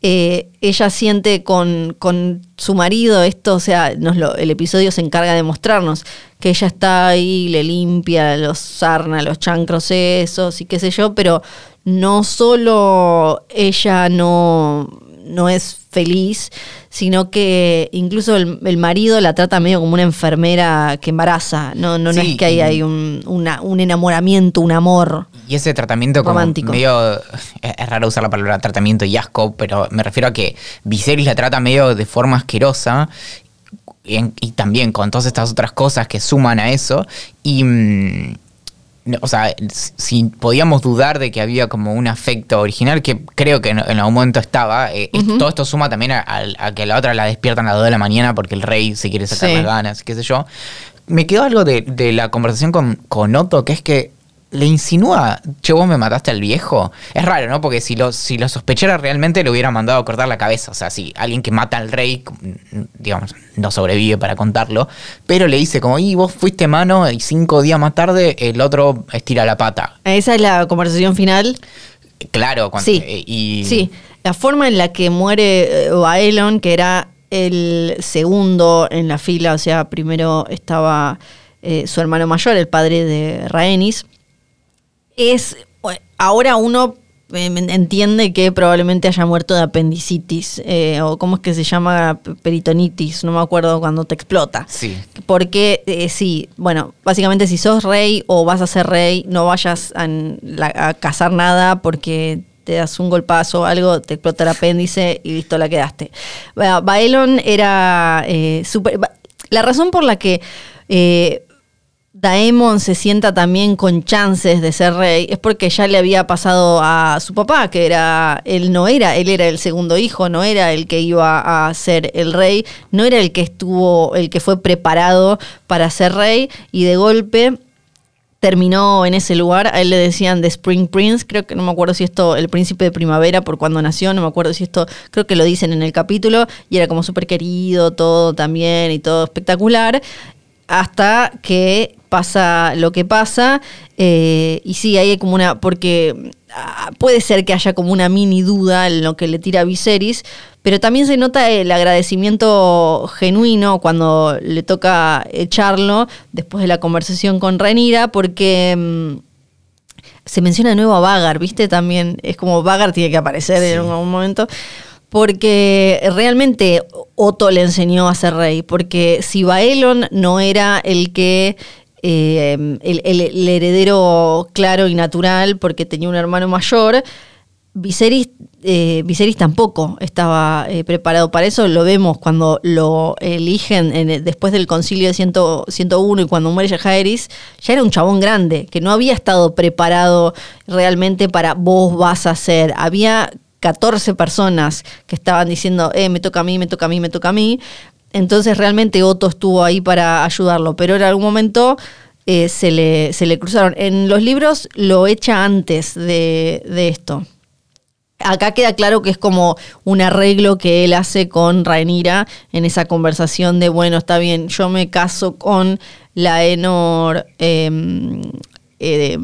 eh, ella siente con, con, su marido esto, o sea, nos lo, el episodio se encarga de mostrarnos que ella está ahí, le limpia los sarna, los chancros esos y qué sé yo, pero no solo ella no, no es feliz, sino que incluso el, marido la trata medio como una enfermera que embaraza. No, no, no es que ahí hay un, un, enamoramiento, un amor. Y ese tratamiento romántico. como medio. Es raro usar la palabra tratamiento y asco, pero me refiero a que Viserys la trata medio de forma asquerosa. Y, también con todas estas otras cosas que suman a eso. Y. Mm, o sea, si podíamos dudar de que había como un afecto original, que creo que en, algún momento estaba, eh, todo esto suma también a, que la otra la despiertan a las 2 de la mañana porque el rey se quiere sacar las ganas, qué sé yo. Me quedó algo de, de la conversación con, con Otto, que es que le insinúa, che, vos me mataste al viejo. Es raro, ¿no? Porque si lo, si lo sospechara realmente le hubiera mandado a cortar la cabeza. O sea, si alguien que mata al rey, digamos, no sobrevive para contarlo, pero le dice como, y vos fuiste mano y cinco días más tarde el otro estira la pata. Esa es la conversación final. Claro, cuando, sí, eh, y... sí. La forma en la que muere eh, Baelon, que era el segundo en la fila, o sea, primero estaba eh, su hermano mayor, el padre de Rhaenys, es, ahora uno em, entiende que probablemente haya muerto de apendicitis eh, o cómo es que se llama peritonitis, no me acuerdo cuando te explota. Sí. Porque eh, sí, bueno, básicamente si sos rey o vas a ser rey, no vayas a, cazar nada porque te das un golpazo o algo, te explota el apéndice y listo, la quedaste. Baelon era eh, súper... La razón por la que Daemon se sienta también con chances de ser rey es porque ya le había pasado a su papá, que era, él no era, él era el segundo hijo, no era el que iba a ser el rey, no era el que estuvo, el que fue preparado para ser rey y de golpe terminó en ese lugar. A él le decían The Spring Prince, creo que no me acuerdo si esto, el príncipe de primavera por cuando nació, no me acuerdo si esto, creo que lo dicen en el capítulo, y era como súper querido, todo también, y todo espectacular, hasta que pasa lo que pasa, eh, y sí, hay como una, porque ah, puede ser que haya como una mini duda en lo que le tira a Viserys, pero también se nota el agradecimiento genuino cuando le toca echarlo después de la conversación con Renira, porque mm, se menciona de nuevo a Vagar, ¿viste? También es como Vagar tiene que aparecer en algún momento. Porque realmente Otto le enseñó a ser rey. Porque si Baelon no era el que eh, el, heredero claro y natural porque tenía un hermano mayor. Viserys, eh, tampoco estaba eh, preparado para eso, lo vemos cuando lo eligen después del concilio de 101 y cuando muere Jaehaerys, ya era un chabón grande, que no había estado preparado realmente para vos vas a ser. Había 14 personas que estaban diciendo, eh, me toca a mí, me toca a mí, me toca a mí. Entonces realmente Otto estuvo ahí para ayudarlo, pero en algún momento eh, se, le, se, le, cruzaron. En los libros lo echa antes de, esto. Acá queda claro que es como un arreglo que él hace con Rhaenyra en esa conversación de, bueno, está bien, yo me caso con la Enor em, eh,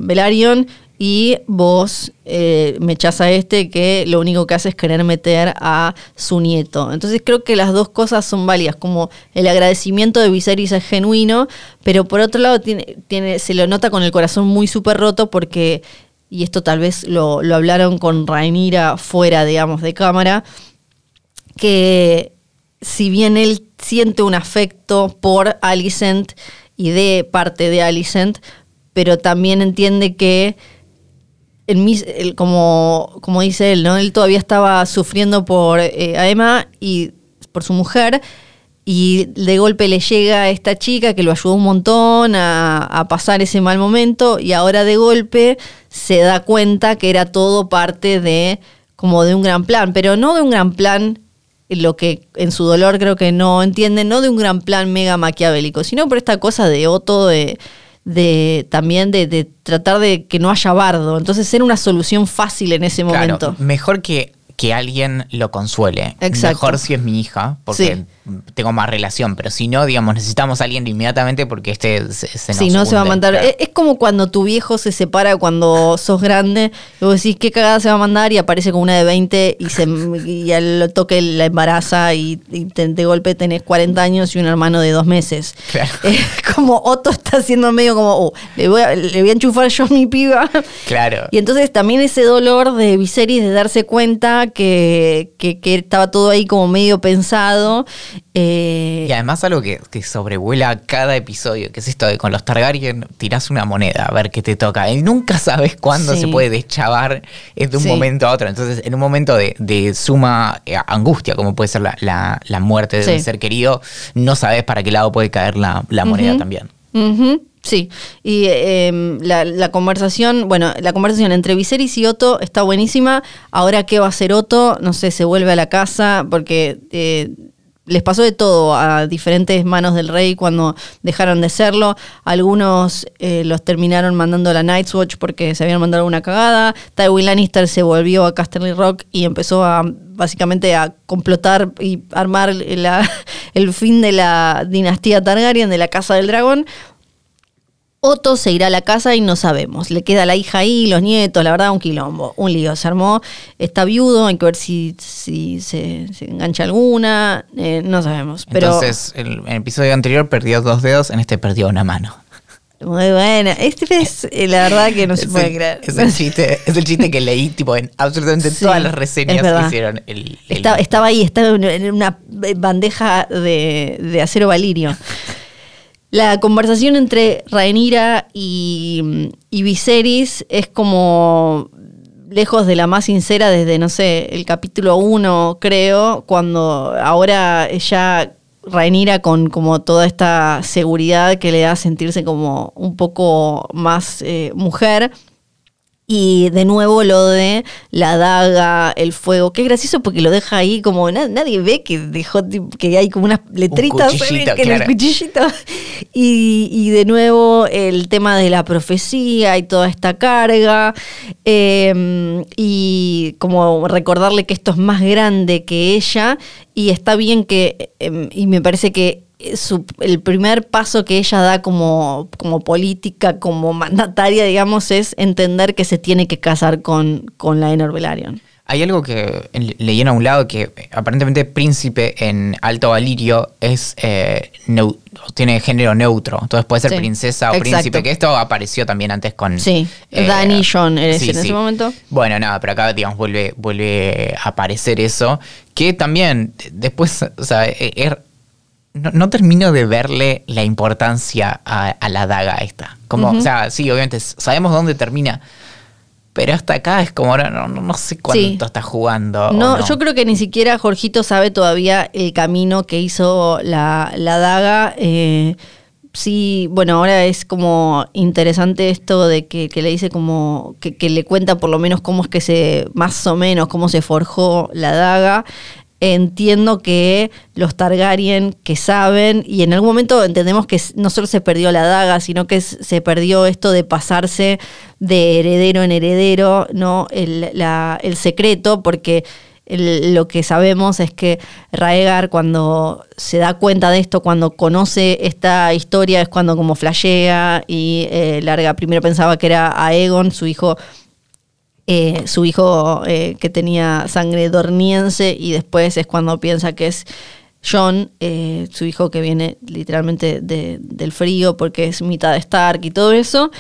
y vos eh, me echás a este que lo único que hace es querer meter a su nieto. Entonces creo que las dos cosas son válidas, como el agradecimiento de Viserys es genuino, pero por otro lado se lo nota con el corazón muy súper roto porque, y esto tal vez lo, lo hablaron con Rhaenyra fuera, digamos, de cámara, que si bien él siente un afecto por Alicent y de parte de Alicent, pero también entiende que como, como dice él, ¿no? Él todavía estaba sufriendo por eh, Emma y por su mujer. Y de golpe le llega esta chica que lo ayudó un montón a, pasar ese mal momento. Y ahora de golpe se da cuenta que era todo parte de como de un gran plan. Pero no de un gran plan lo que en su dolor creo que no entiende, no de un gran plan mega maquiavélico, sino por esta cosa de Otto de de también de, tratar de que no haya bardo. Entonces era una solución fácil en ese momento. Mejor que, que alguien lo consuele. Mejor si es mi hija, porque tengo más relación, pero si no, digamos, necesitamos a alguien inmediatamente porque este se, se nos Si no, se va a mandar. Es, como cuando tu viejo se separa cuando sos grande, y vos decís, ¿qué cagada se va a mandar? Y aparece con una de 20 y, se, y al toque la embaraza y, de golpe tenés 40 años y un hermano de dos meses. Claro. como Otto está haciendo medio como, oh, le, voy a, le voy a enchufar yo a mi piba. Claro. Y entonces también ese dolor de Viserys de darse cuenta que, que, que estaba todo ahí como medio pensado eh, y además algo que, sobrevuela cada episodio, que es esto de con los Targaryen tirás una moneda a ver qué te toca. Y nunca sabes cuándo se puede deschavar de un momento a otro. Entonces, en un momento de, suma eh, angustia, como puede ser la, muerte de un ser querido, no sabes para qué lado puede caer la, moneda también. Sí, y em, la, conversación, bueno, la conversación entre Viserys y Otto está buenísima. Ahora, ¿qué va a hacer Otto? No sé, se vuelve a la casa porque eh, les pasó de todo a diferentes manos del rey cuando dejaron de serlo. Algunos eh, los terminaron mandando a la Night's Watch porque se habían mandado una cagada. Tywin Lannister se volvió a Casterly Rock y empezó a básicamente a complotar y armar el fin de la dinastía Targaryen, de la Casa del Dragón. Otto se irá a la casa y no sabemos. Le queda la hija ahí, los nietos, la verdad, un quilombo, un lío. Se armó, está viudo, hay que ver si, si se, engancha alguna, eh, no sabemos. Pero, Entonces, el, el, episodio anterior perdió dos dedos, en este perdió una mano. Muy buena. Este es eh, la verdad que no se puede creer. Es el, chiste, es el chiste que leí tipo en absolutamente todas las reseñas que hicieron. El, Estaba, ahí, estaba en una bandeja de, de acero valirio. La conversación entre Rhaenyra y, Viserys es como lejos de la más sincera desde, no sé, el capítulo 1, creo, cuando ahora ya Rhaenyra con como toda esta seguridad que le da sentirse como un poco más eh, mujer, Y de nuevo lo de la daga, el fuego, que es gracioso porque lo deja ahí como na- nadie ve que dejó que hay como unas letritas en el cuchillito. Y, y de nuevo el tema de la profecía y toda esta carga. eh, y como recordarle que esto es más grande que ella. Y está bien que, eh, y me parece que su- el primer paso que ella da como, como política, como mandataria, digamos, es entender que se tiene que casar con, con la Enor Velaryon. Hay algo que leí en un lado que eh, aparentemente príncipe en Alto Valirio es eh, tiene género neutro. Entonces puede ser Sí, princesa o exacto. príncipe, que esto apareció también antes con... Sí, Dany John eres en ese momento. Bueno, nada, pero acá, digamos, vuelve, vuelve a aparecer eso. Que también, eh, después, o sea, eh, er- no, no termino de verle la importancia a, a la daga esta. Como, o sea, sí, obviamente sabemos dónde termina. Pero hasta acá es como, ahora no, no, no sé cuánto Sí. está jugando. no. yo creo que ni siquiera Jorgito sabe todavía el camino que hizo la, la daga. eh, sí, bueno, ahora es como interesante esto de que, que le dice como, que, que le cuenta por lo menos cómo es que se, más o menos, cómo se forjó la daga. Entiendo que los Targaryen que saben, y en algún momento entendemos que no solo se perdió la daga, sino que se perdió esto de pasarse de heredero en heredero, ¿no? El, la- el secreto, porque lo que sabemos es que Raegar cuando se da cuenta de esto, cuando conoce esta historia, es cuando como flashea y eh, Larga primero pensaba que era Aegon, su hijo eh, su hijo eh, que tenía sangre dorniense y después es cuando piensa que es John, eh, su hijo que viene literalmente de- del frío porque es mitad de Stark y todo eso.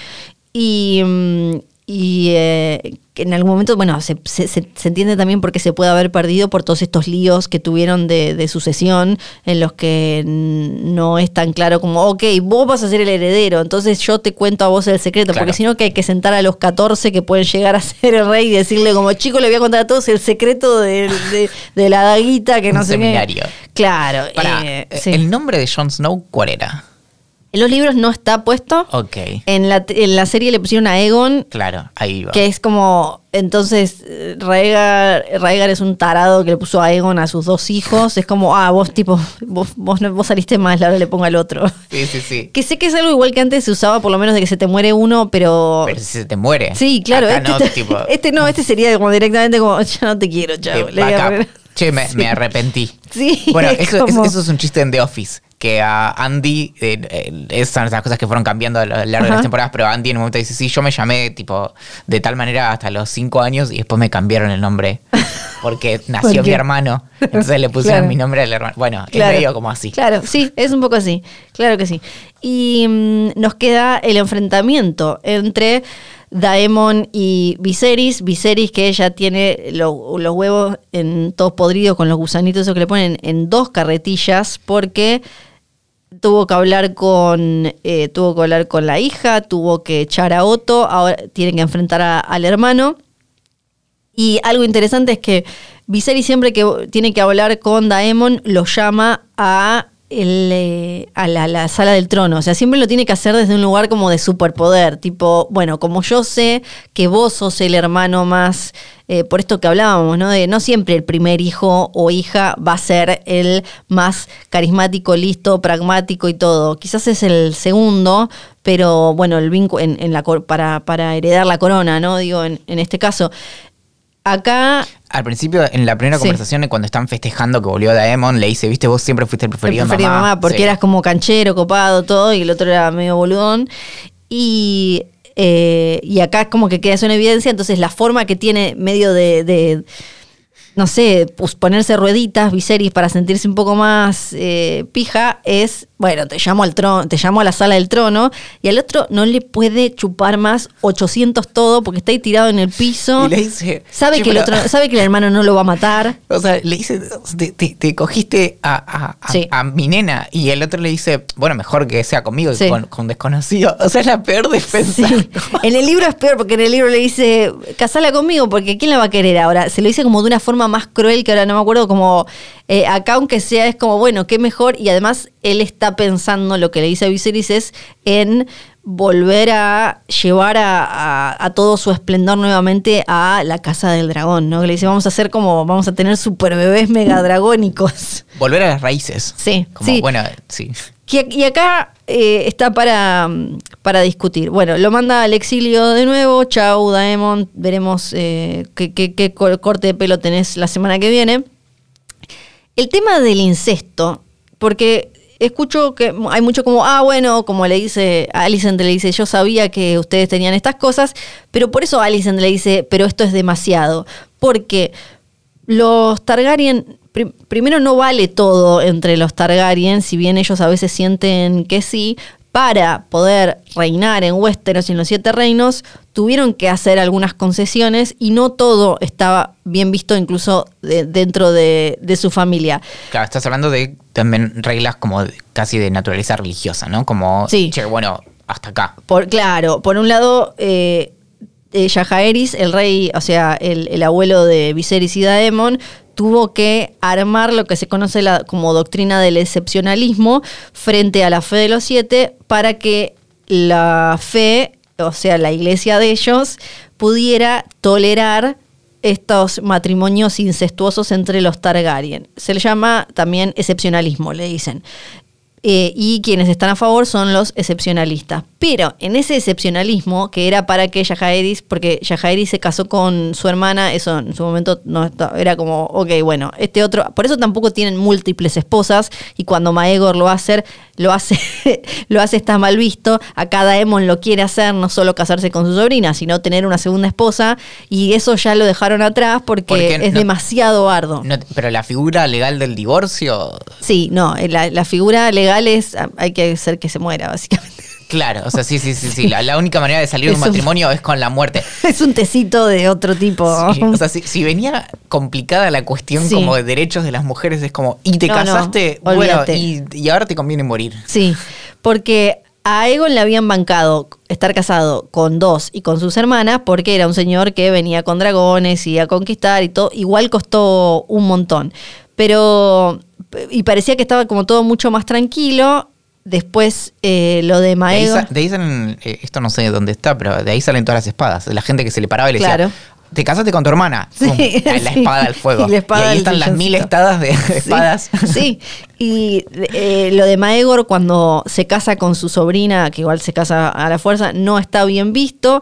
Y, mm, y eh, en algún momento, bueno, se, se- se- se entiende también porque se puede haber perdido por todos estos líos que tuvieron de, de sucesión en los que no es tan claro como, ok, vos vas a ser el heredero, entonces yo te cuento a vos el secreto, Claro. porque si no que hay que sentar a los 14 que pueden llegar a ser el rey y decirle como, chico, le voy a contar a todos el secreto de, de- de la daguita que no Un sé seminario. qué. Claro. Pará, eh, eh, sí. ¿el nombre de Jon Snow cuál era? En los libros no está puesto. Ok, En la, en la serie le pusieron a Aegon, claro, ahí va. que es como, entonces eh, Rhaegar, Rhaegar es un tarado que le puso a Aegon a sus dos hijos. Es como, ah, vos tipo, vos, vos, vos saliste mal, ahora le pongo al otro. Sí, sí, sí. Que sé que es algo igual que antes se usaba, por lo menos de que se te muere uno, pero... Pero si se te muere. Sí, claro. Acá Este, no, te- tipo, este no, este sería como directamente como, ya no te quiero, chao. Che, me, Sí. me arrepentí. Sí, Bueno, es eso, como- eso es un chiste en The Office. Que a Andy, eh, eh, esas son las cosas que fueron cambiando a lo largo de las temporadas, pero Andy en un momento dice, sí, yo me llamé tipo de tal manera hasta los cinco años y después me cambiaron el nombre porque nació ¿Por mi hermano, entonces le pusieron Claro. mi nombre al hermano. Bueno, Claro. es medio como así. Claro, sí, es un poco así. Claro que sí. Y mm, nos queda el enfrentamiento entre Daemon y Viserys. Viserys que ella tiene lo- los huevos en todos podridos con los gusanitos esos que le ponen en dos carretillas porque tuvo que hablar con eh, tuvo que hablar con la hija, tuvo que echar a Otto, ahora tiene que enfrentar a- al hermano. Y algo interesante es que Viserys siempre que tiene que hablar con Daemon lo llama a, el, eh, a la, la sala del trono. O sea, siempre lo tiene que hacer desde un lugar como de superpoder. Tipo, bueno, como yo sé que vos sos el hermano más, eh, por esto que hablábamos, ¿no? De no siempre el primer hijo o hija va a ser el más carismático, listo, pragmático y todo. Quizás es el segundo, pero bueno, el vínculo en, en la para, para heredar la corona, ¿no? Digo, en, en este caso. Acá Al principio, en la primera Sí. conversación, cuando están festejando que volvió Daemon, le dice, viste, vos siempre fuiste el preferido, el preferido mamá. mamá, porque Sí. eras como canchero, copado, todo, y el otro era medio boludón. Y, eh, y acá como que queda eso en evidencia, entonces la forma que tiene medio de, de, no sé, pues ponerse rueditas, Viserys, para sentirse un poco más eh, pija, es, bueno, te llamo al trono, te llamo a la sala del trono, y al otro no le puede chupar más 800 todo, porque está ahí tirado en el piso. Y le dice, Sabe "Che, que, el otro, sabe que el hermano no lo va a matar. O sea, le dice, te, te- te cogiste a, a- a- Sí. a mi nena y el otro le dice, bueno, mejor que sea conmigo que con desconocido. O sea, es la peor defensa. Sí. En el libro es peor porque en el libro le dice, casala conmigo porque ¿quién la va a querer ahora? Se lo dice como de una forma más cruel que ahora no me acuerdo, como eh, acá aunque sea es como, bueno, qué mejor y además él está pensando, lo que le dice a Viserys es en volver a llevar a, a- a todo su esplendor nuevamente a la casa del dragón, ¿no? Que le dice, vamos a hacer como, vamos a tener super bebés megadragónicos. Volver a las raíces. Sí, Como, sí. bueno, sí. Y acá eh, está para, para discutir. Bueno, lo manda al exilio de nuevo. Chau, Daemon. Veremos eh, qué, qué- qué cor- corte de pelo tenés la semana que viene. El tema del incesto, porque escucho que hay mucho como, ah, bueno, como le dice, Alicent le dice, yo sabía que ustedes tenían estas cosas, pero por eso Alicent le dice, pero esto es demasiado. Porque los Targaryen, pri- primero no vale todo entre los Targaryen, si bien ellos a veces sienten que sí, para poder reinar en Westeros y en los Siete Reinos, tuvieron que hacer algunas concesiones y no todo estaba bien visto incluso de- dentro de, de su familia. Claro, estás hablando de también reglas como casi de naturaleza religiosa, ¿no? Como, Sí. che, bueno, hasta acá. Por, claro, por un lado, eh, eh, Yajaeris, el rey, o sea, el, el abuelo de Viserys y Daemon, tuvo que armar lo que se conoce como doctrina del excepcionalismo frente a la fe de los siete para que la fe, o sea, la iglesia de ellos, pudiera tolerar estos matrimonios incestuosos entre los Targaryen. Se le llama también excepcionalismo, le dicen. Eh, y quienes están a favor son los excepcionalistas. Pero en ese excepcionalismo, que era para que Yajaeris, porque Yajaeris se casó con su hermana, eso en su momento no era como, ok, bueno, este otro, por eso tampoco tienen múltiples esposas, y cuando Maegor lo hace, lo hace, lo hace está mal visto. Acá Daemon lo quiere hacer, no solo casarse con su sobrina, sino tener una segunda esposa, y eso ya lo dejaron atrás porque, Porque es no- demasiado arduo. No- pero la figura legal del divorcio, Sí, no, la, la figura legal es, ah, hay que hacer que se muera, básicamente. Claro, o sea, sí, sí, sí, sí. La, la única manera de salir de un matrimonio es con la muerte. Es un tecito de otro tipo. Sí, o sea, si, si venía complicada la cuestión Sí. como de derechos de las mujeres, es como, y te No, no, casaste, bueno, y, y ahora te conviene morir. Sí, porque a Aegon le habían bancado estar casado con dos y con sus hermanas porque era un señor que venía con dragones y a conquistar y todo. Igual costó un montón. Pero, y parecía que estaba como todo mucho más tranquilo. Después eh, lo de De ahí, Maego. de ahí salen, eh, esto no sé dónde está, pero de ahí salen todas las espadas. De la gente que se le paraba y le Claro. decía, te casaste con tu hermana. Sí, Pum, la sí. espada al fuego. Y la espada ahí están las mil estadas de de Sí, espadas. Sí, y eh, lo de Maegor cuando se casa con su sobrina, que igual se casa a la fuerza, no está bien visto.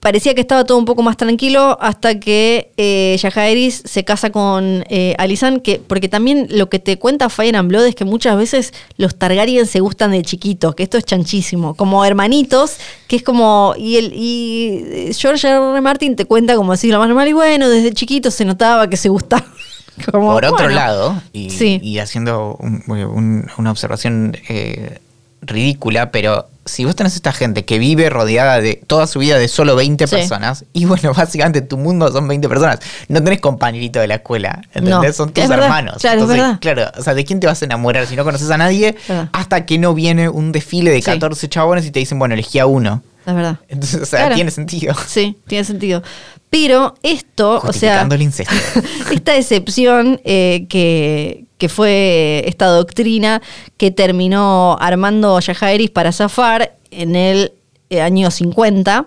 Parecía que estaba todo un poco más tranquilo hasta que eh, Yajaeris se casa con eh, Alisan, que, porque también lo que te cuenta Fire and Blood es que muchas veces los Targaryen se gustan de chiquitos, que esto es chanchísimo, como hermanitos, que es como, y, el, y eh, George R. R. Martin te cuenta como decir lo más normal, y bueno, desde chiquito se notaba que se gustaban. Como, Por otro bueno. lado, y, Sí. y haciendo un- un- una observación eh, ridícula, pero si vos tenés esta gente que vive rodeada de toda su vida de solo 20 Sí. personas, y bueno, básicamente tu mundo son 20 personas, no tenés compañerito de la escuela, ¿entendés? No, son tus verdad, hermanos. claro, es verdad. claro, o sea, ¿de quién te vas a enamorar si no conoces a nadie? Hasta que no viene un desfile de Sí. 14 chabones y te dicen, bueno, elegí a uno. Es verdad. Entonces, o sea, Claro. tiene sentido. Sí, tiene sentido. Pero esto, o sea, el incesto. esta excepción eh, que, que fue esta doctrina que terminó armando Yajaeris para zafar en el eh, año 50,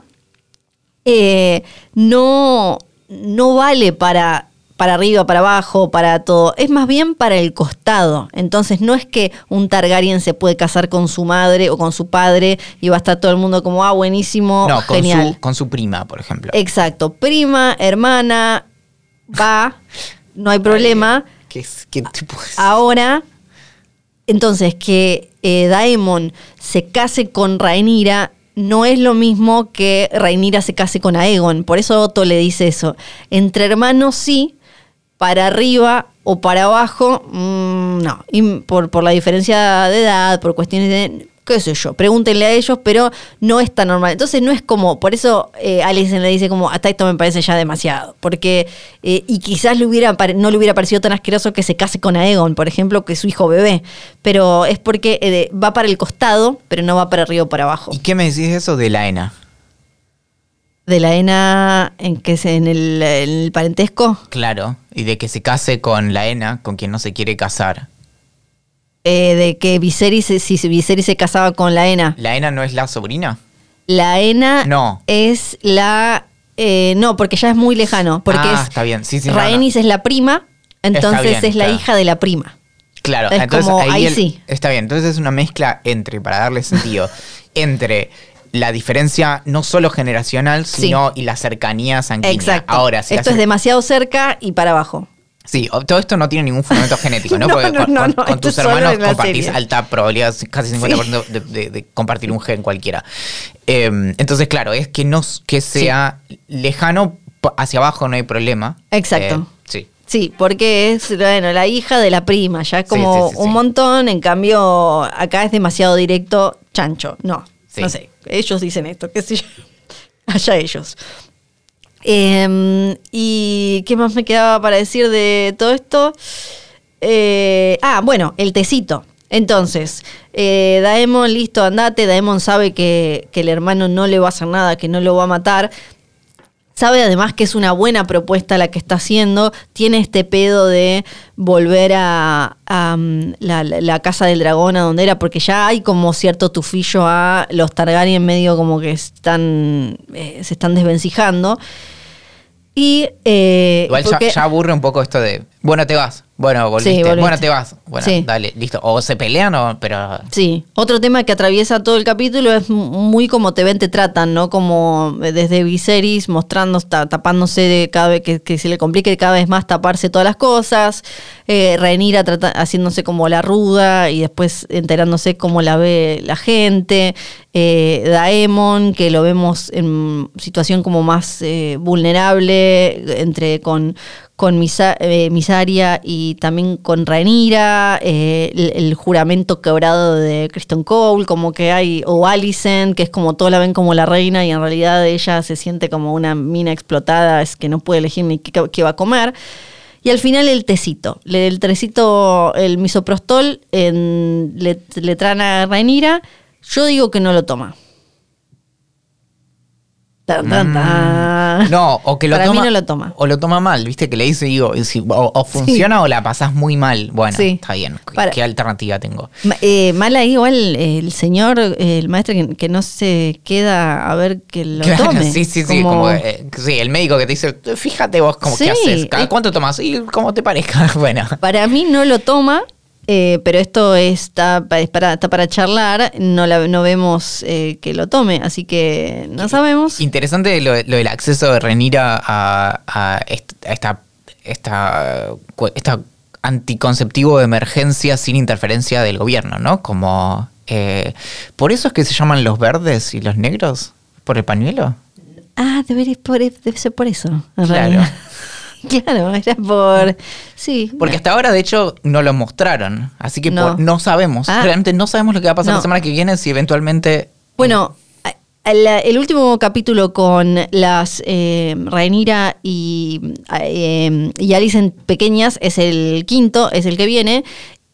eh, no, no vale para, para arriba, para abajo, para todo. Es más bien para el costado. Entonces no es que un Targaryen se puede casar con su madre o con su padre y va a estar todo el mundo como, ah, buenísimo, No, con su, con su prima, por ejemplo. Exacto, prima, hermana, va, no hay problema. ¿Qué, qué tipo? Ahora, entonces, que eh, Daemon se case con Rhaenyra no es lo mismo que Rhaenyra se case con Aegon. Por eso Otto le dice eso. Entre hermanos sí, para arriba o para abajo, mm, no. Por, por la diferencia de edad, por cuestiones de qué sé yo, pregúntenle a ellos, pero no es tan normal. Entonces no es como, por eso eh, Alison le dice como, hasta esto me parece ya demasiado, porque, eh, y quizás le hubiera, no le hubiera parecido tan asqueroso que se case con Aegon, por ejemplo, que su hijo bebé, pero es porque eh, va para el costado, pero no va para arriba o para abajo. ¿Y qué me decís de eso de la ENA? De la ENA, en que es en el, en el parentesco, Claro, y de que se case con la ENA, con quien no se quiere casar. Eh, de que Viserys, se- si Viserys se casaba con la Ena. ¿La Ena no es la sobrina? La Ena No. es la... eh, no, porque ya es muy lejano. Porque Ah, es, está bien. Sí, sí, no, es la prima, entonces bien, es la claro. hija de la prima. Claro, Es entonces como, ahí, ahí el- sí. está bien. Entonces es una mezcla entre, para darle sentido, entre la diferencia no solo generacional, Sí. sino y la cercanía sanguínea. Exacto. Ahora, si Esto es demasiado cerca y para abajo. Sí, todo esto no tiene ningún fundamento genético, ¿no? No, Porque no, con, no, con- no, con esto tus hermanos compartís serie. alta probabilidad, casi 50% de, de- de compartir un gen cualquiera. Eh, entonces, claro, es que no que sea lejano hacia abajo no hay problema. Exacto. Eh, sí. Sí, porque es bueno, la hija de la prima, ya es como sí, sí, sí. un montón, en cambio acá es demasiado directo, chancho, no, Sí. no sé, ellos dicen esto, qué sé yo, allá ellos. Eh, ¿Y qué más me quedaba para decir de todo esto? Eh, ah, bueno, el tecito. Entonces, eh, Daemon, listo, andate. Daemon sabe que, que el hermano no le va a hacer nada, que no lo va a matar. Sabe además que es una buena propuesta la que está haciendo. Tiene este pedo de volver a, a, mm, la, casa del dragón, a donde era, porque ya hay como cierto tufillo a los Targaryen medio como que están eh, se están desvencijando. Y eh, Igual ya aburre un poco esto de, bueno, te vas, bueno, volviste, volviste. bueno, te vas, bueno, Sí. dale, listo. O se pelean o, pero... Sí, otro tema que atraviesa todo el capítulo es muy como te ven, te tratan, ¿no? Como desde Viserys mostrando, ta- tapándose de cada vez que, que se le complique cada vez más taparse todas las cosas, eh, Rhaenyra trata- haciéndose como la ruda y después enterándose cómo la ve la gente, eh, Daemon, que lo vemos en situación como más eh, vulnerable entre con con Misa- eh, Misaria y también con Rhaenyra, eh, el, juramento quebrado de Kristen Cole, como que hay, o Alicent, que es como todos la ven como la reina y en realidad ella se siente como una mina explotada, es que no puede elegir ni qué, va a comer. Y al final el tecito, el tecito, el misoprostol, en- le, le traen a Rhaenyra, yo digo que no lo toma. Tan, tan, tan. Mm. No, o que lo Para toma. mí no lo toma. O lo toma mal, viste, que le dice, digo, y si- o, o funciona o la pasás muy mal. Bueno, Sí. está bien. ¿Qué- Para- ¿Qué alternativa tengo? Eh, mal ahí igual el señor, el maestro que, que no se queda a ver que lo Claro, tome. sí, sí, sí. Como, eh, sí, el médico que te dice, fíjate vos cómo Sí, qué haces. ¿Cada eh. cuánto tomas? Y como te parezca. bueno. Para mí no lo toma, eh, pero esto está, pa- es para, está para charlar, no, la, no vemos eh, que lo tome, así que no sabemos. Interesante lo, lo del acceso de Renira a, a est- a esta, esta, esta anticonceptivo de emergencia sin interferencia del gobierno, ¿no? Como eh, por eso es que se llaman los verdes y los negros por el pañuelo. Ah, por, debe ser por eso. Claro. claro, era por... Sí. Porque hasta ahora, de hecho, no lo mostraron. Así que No. por- no sabemos. Ah. Realmente no sabemos lo que va a pasar No. la semana que viene si eventualmente. Bueno, el último capítulo con las eh, Rhaenyra y, eh, y Alicent pequeñas es el quinto, es el que viene.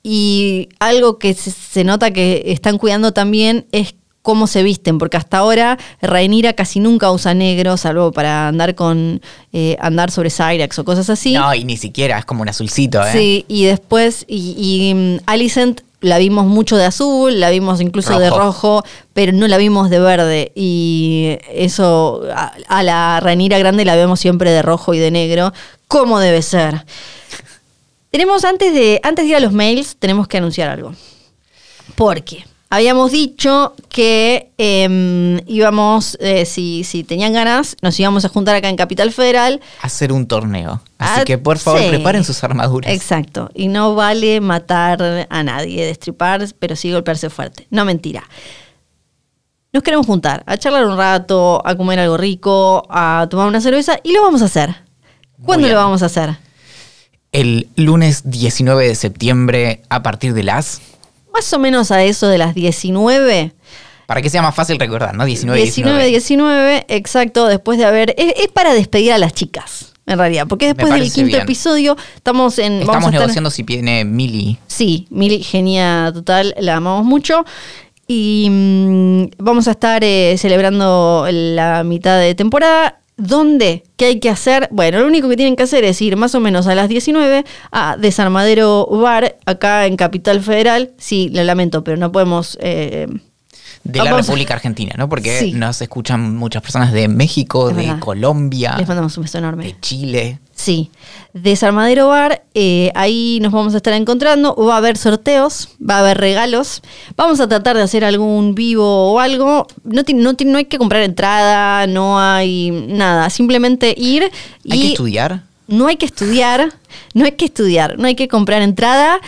Y algo que se nota que están cuidando también es cómo se visten, porque hasta ahora Rhaenyra casi nunca usa negro, salvo para andar con eh, andar sobre Cyrax o cosas así. No, y ni siquiera, es como un azulcito, ¿eh? Sí, y después, y, y, mm, Alicent la vimos mucho de azul, la vimos incluso de Rojo. rojo, pero no la vimos de verde. Y eso, a, a la Ranira grande la vemos siempre de rojo y de negro, como debe ser. Tenemos antes de, antes de ir a los mails, tenemos que anunciar algo. Porque habíamos dicho que eh, íbamos, eh, si, si tenían ganas, nos íbamos a juntar acá en Capital Federal Hacer un torneo. Así Ah, que por favor, sí. preparen sus armaduras. Exacto. Y no vale matar a nadie, destripar, pero sí golpearse fuerte. No mentira. Nos queremos juntar, a charlar un rato, a comer algo rico, a tomar una cerveza y lo vamos a hacer. ¿Cuándo lo vamos a hacer? El lunes 19 de septiembre, a partir de las. Más o menos a eso de las 19. Para que sea más fácil recordar, ¿no? 19, 19, 19, exacto, después de haber... Es, es para despedir a las chicas, en realidad, porque después del quinto bien. episodio estamos en... vamos Estamos a estar- negociando si viene Mili. Sí, Mili, genia total, la amamos mucho. Y mm, vamos a estar eh, celebrando la mitad de temporada. ¿Dónde? ¿Qué hay que hacer? Bueno, lo único que tienen que hacer es ir más o menos a las 19 a Desarmadero Bar, acá en Capital Federal. Sí, lo lamento, pero no podemos... eh, De la Vamos República Argentina, ¿no? Porque Sí. nos escuchan muchas personas de México, Es de verdad. Colombia, les mandamos un beso enorme. de Chile. Sí, Desarmadero Bar, eh, ahí nos vamos a estar encontrando. Va a haber sorteos, va a haber regalos. Vamos a tratar de hacer algún vivo o algo. No, no, no hay que comprar entrada, no hay nada. Simplemente ir y. ¿Hay que estudiar? No hay que estudiar, no hay que estudiar, no hay que comprar entrada.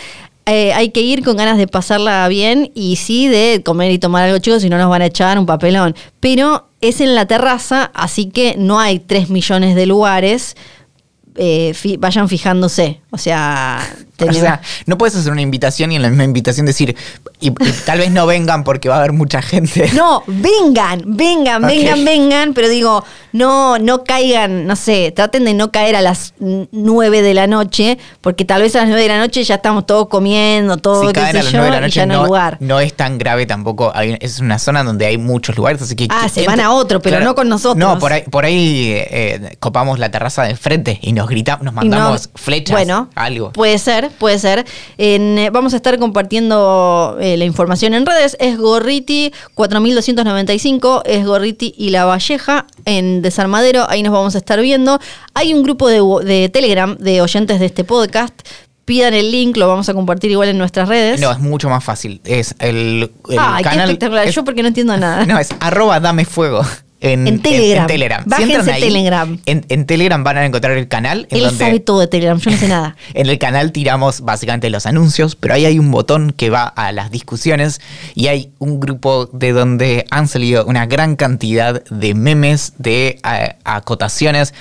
eh, hay que ir con ganas de pasarla bien y sí de comer y tomar algo chicos, si no nos van a echar un papelón. Pero es en la terraza, así que no hay 3 millones de lugares. Eh, fi- vayan fijándose. O sea, O sea, no puedes hacer una invitación y en la misma invitación decir, y, y tal vez no vengan porque va a haber mucha gente. No, vengan, vengan, vengan, vengan, pero digo, no, no caigan, no sé, traten de no caer a las n- 9 de la noche, porque tal vez a las 9 de la noche ya estamos todos comiendo, todo, si qué caen sé a las yo, 9 de la y noche ya no hay no, lugar. no es tan grave tampoco. Hay- es una zona donde hay muchos lugares, así que... Ah, se van a otro, pero no con nosotros. No, por ahí, por ahí eh, copamos la terraza de frente y nos gritamos, nos Y no- mandamos flechas, bueno, algo. Puede ser, puede ser. En, eh, vamos a estar compartiendo eh, la información en redes. Es Gorriti 4295, es Gorriti y La Valleja en Desarmadero. Ahí nos vamos a estar viendo. Hay un grupo de, de Telegram de oyentes de este podcast. Pidan el link, lo vamos a compartir igual en nuestras redes. No, es mucho más fácil. Es el, el Ay, qué canal... espectacular. es- Yo porque no entiendo nada. No, es arroba dame fuego. En, En Telegram. Telegram. Bájense entran ahí, Telegram. En, en Telegram van a encontrar el canal. En Él donde sabe todo de Telegram, yo no sé nada. En el canal tiramos básicamente los anuncios, pero ahí hay un botón que va a las discusiones y hay un grupo de donde han salido una gran cantidad de memes, de eh, acotaciones.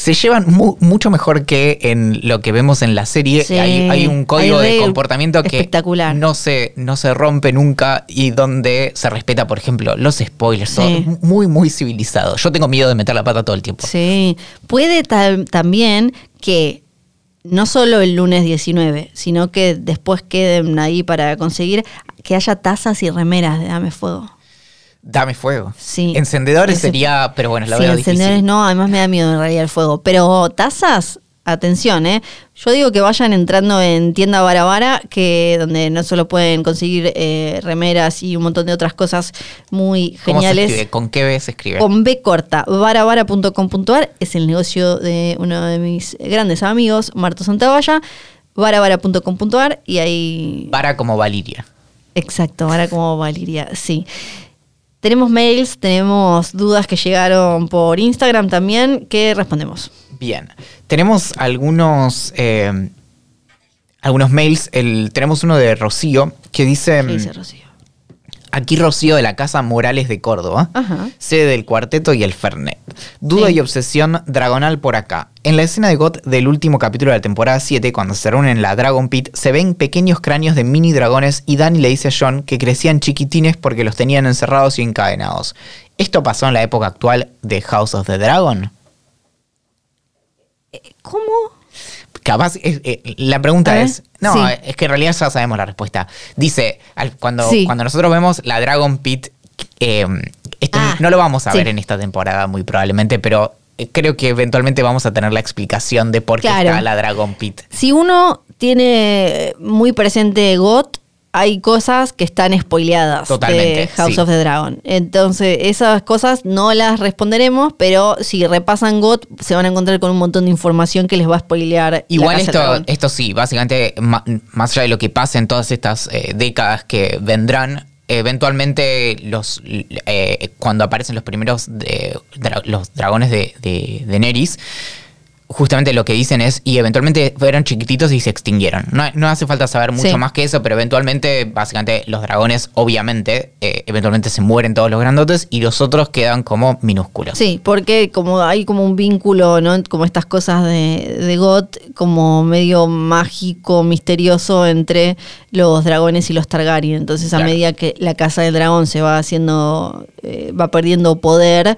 Se llevan mu- mucho mejor que en lo que vemos en la serie. Sí, hay, hay un código hay de comportamiento que espectacular. no se, no se rompe nunca y donde se respeta, por ejemplo, los spoilers. Sí. muy, muy civilizado. Yo tengo miedo de meter la pata todo el tiempo. Sí, puede también que no solo el lunes 19, sino que después queden ahí para conseguir que haya tazas y remeras de Dame Fuego. Dame fuego. Sí. Encendedores Ese- sería, pero bueno, la sí, veo encendedores difícil. no, además me da miedo en realidad el fuego. Pero tazas, atención, ¿eh? Yo digo que vayan entrando en tienda Barabara, que donde no solo pueden conseguir eh, remeras y un montón de otras cosas muy ¿Cómo se geniales. escribe? ¿Con qué B se escribe? Con B corta, varavara.com.ar es el negocio de uno de mis grandes amigos, Marto Santavalla, varavara.com.ar y ahí... Vara como Valiria. Exacto, vara como Valeria, sí. Tenemos mails, tenemos dudas que llegaron por Instagram también, que respondemos. Bien. Tenemos algunos. eh, algunos mails. El, tenemos uno de Rocío que dice. ¿Qué dice Rocío? Aquí Rocío de la Casa Morales de Córdoba, Ajá. sede del cuarteto y el Fernet. Duda Sí. y obsesión dragonal por acá. En la escena de GOT del último capítulo de la temporada 7, cuando se reúnen en la Dragon Pit, se ven pequeños cráneos de mini dragones y Dani le dice a John que crecían chiquitines porque los tenían encerrados y encadenados. ¿Esto pasó en la época actual de House of the Dragon? ¿Cómo? Capaz, eh, eh, la pregunta es. No, sí. es que en realidad ya sabemos la respuesta. Dice, al- cuando, Sí. cuando nosotros vemos la Dragon Pit, eh, esto Ah, no lo vamos a sí. ver en esta temporada muy probablemente, pero eh, creo que eventualmente vamos a tener la explicación de por qué Claro. está la Dragon Pit. Si uno tiene muy presente GOT, hay cosas que están spoileadas Totalmente, de House sí. of the Dragon. Entonces, esas cosas no las responderemos, pero si repasan GOT, se van a encontrar con un montón de información que les va a spoilear. la Igual Casa esto, esto sí, básicamente, más allá de lo que pase en todas estas eh, décadas que vendrán, eventualmente los eh, cuando aparecen los primeros de- dra- los dragones de, de, de Neris, justamente lo que dicen es, y eventualmente fueron chiquititos y se extinguieron. No, no hace falta saber mucho Sí. más que eso, pero eventualmente, básicamente, los dragones, obviamente, eh, eventualmente se mueren todos los grandotes y los otros quedan como minúsculos. Sí, porque como hay como un vínculo, ¿no? Como estas cosas de, de GOT, como medio mágico, misterioso entre los dragones y los Targaryen. Entonces, a Claro. medida que la casa del dragón se va haciendo, eh, va perdiendo poder,